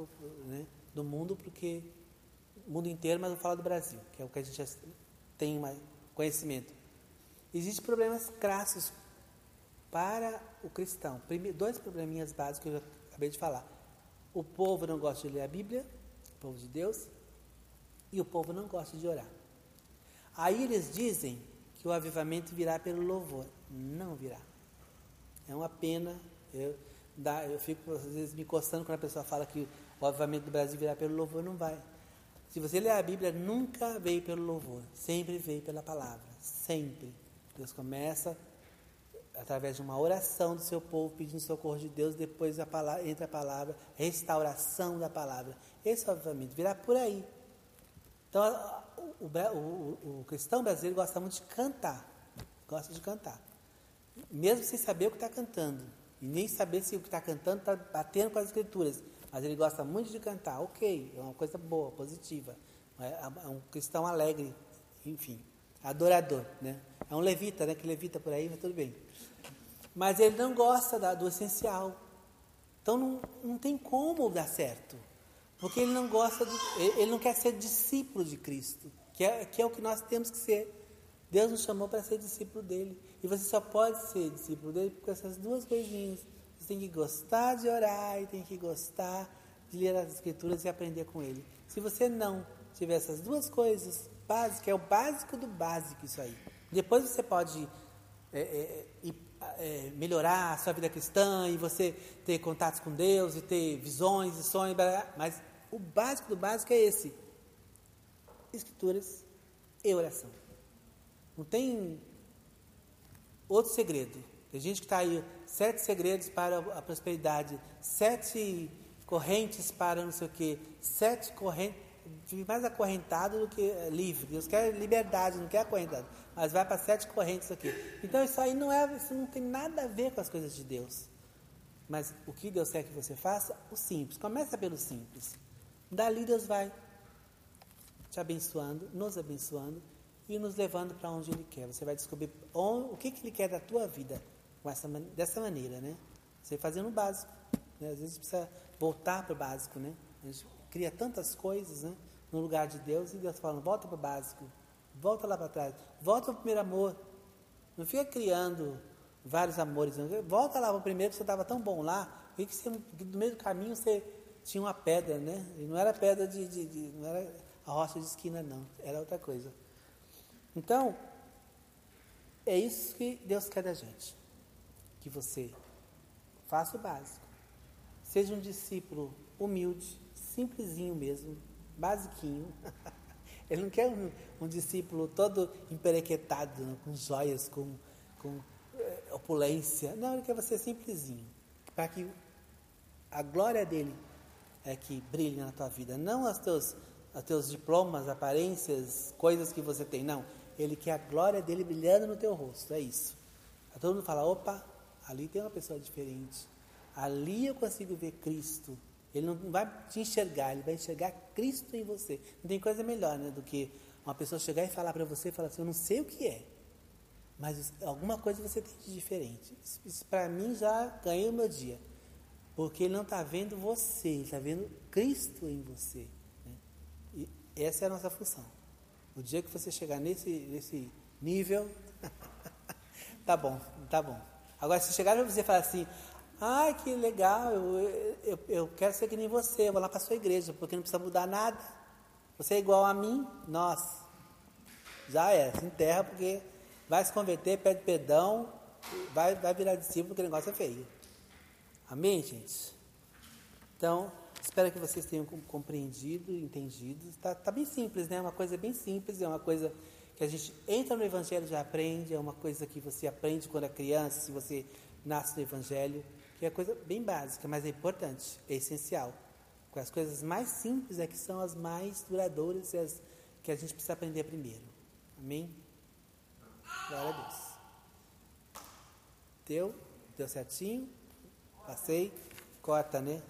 né? do mundo, porque mundo inteiro, mas não falo do Brasil, que é o que a gente já tem mais conhecimento. Existem problemas crassos para o cristão. Primeiro, dois probleminhas básicos que eu acabei de falar. O povo não gosta de ler a Bíblia, o povo de Deus, e o povo não gosta de orar. Aí eles dizem que o avivamento virá pelo louvor. Não virá. É uma pena. Eu, dá, eu fico às vezes me coçando quando a pessoa fala que o avivamento do Brasil virá pelo louvor. Não vai. Se você ler a Bíblia, nunca veio pelo louvor. Sempre veio pela palavra. Sempre. Deus começa através de uma oração do seu povo pedindo socorro de Deus, depois a palavra, entra a palavra, restauração da palavra. Esse avivamento, virá por aí. Então, o, o, o, cristão brasileiro gosta muito de cantar, gosta de cantar, mesmo sem saber o que está cantando, e nem saber se o que está cantando está batendo com as escrituras, mas ele gosta muito de cantar, ok, é uma coisa boa, positiva, é, é um cristão alegre, enfim, adorador, né? É um levita, né? Que levita por aí, mas tudo bem. Mas ele não gosta da, do essencial. Então não, não tem como dar certo. Porque ele não gosta, de, ele não quer ser discípulo de Cristo, que é, que é o que nós temos que ser. Deus nos chamou para ser discípulo dele. E você só pode ser discípulo dele com essas duas coisinhas. Você tem que gostar de orar e tem que gostar de ler as escrituras e aprender com ele. Se você não tiver essas duas coisas básicas, é o básico do básico isso aí. Depois você pode é, é, é, melhorar a sua vida cristã e você ter contatos com Deus e ter visões e sonhos, mas o básico do básico é esse: escrituras e oração. Não tem outro segredo. Tem gente que está aí, sete segredos para a prosperidade, sete correntes para não sei o quê, sete correntes mais acorrentado do que livre. Deus quer liberdade, não quer acorrentado. Mas vai para sete correntes aqui. Então isso aí não é, isso não tem nada a ver com as coisas de Deus. Mas o que Deus quer que você faça? O simples. Começa pelo simples. Dali Deus vai te abençoando, nos abençoando e nos levando para onde Ele quer. Você vai descobrir onde, o que, que Ele quer da tua vida essa, dessa maneira, né? Você fazendo o básico. Né? Às vezes precisa voltar para o básico, né? A gente cria tantas coisas né, no lugar de Deus e Deus falando, volta para o básico, volta lá para trás, volta para o primeiro amor. Não fica criando vários amores, não. volta lá para o primeiro que você estava tão bom lá, e que, você, no meio do caminho você tinha uma pedra, né? E não era pedra de, de, de, não era a rocha de esquina, não, era outra coisa. Então, é isso que Deus quer da gente. Que você faça o básico. Seja um discípulo humilde, simplesinho mesmo, basiquinho. Ele não quer um, um discípulo todo emperequetado, né, com joias, com, com é, opulência. Não, ele quer você simplesinho, para que a glória dele é que brilhe na tua vida, não os teus, os teus diplomas, aparências, coisas que você tem, não. Ele quer a glória dele brilhando no teu rosto, é isso. todo mundo fala, opa, ali tem uma pessoa diferente. Ali eu consigo ver Cristo ele não vai te enxergar, ele vai enxergar Cristo em você. Não tem coisa melhor né, do que uma pessoa chegar e falar para você, falar assim, eu não sei o que é, mas alguma coisa você tem de diferente. Isso, isso para mim já ganhei o meu dia, porque ele não está vendo você, ele está vendo Cristo em você. Né? E essa é a nossa função. O dia que você chegar nesse, nesse nível, tá bom, tá bom. Agora, se chegar para você e falar assim, Ai, que legal, eu, eu, eu quero ser que nem você, eu vou lá para a sua igreja, porque não precisa mudar nada. Você é igual a mim, nós. Já é, se enterra porque vai se converter, pede perdão vai, vai virar discípulo porque o negócio é feio. Amém, gente? Então, espero que vocês tenham compreendido, entendido. Está tá bem simples, né? É uma coisa bem simples, é uma coisa que a gente entra no Evangelho já aprende, é uma coisa que você aprende quando é criança, se você nasce no Evangelho, que é coisa bem básica, mas é importante, é essencial. As coisas mais simples é que são as mais duradouras e as que a gente precisa aprender primeiro. Amém? Glória a Deus. Deu? Deu certinho? Passei? corta né?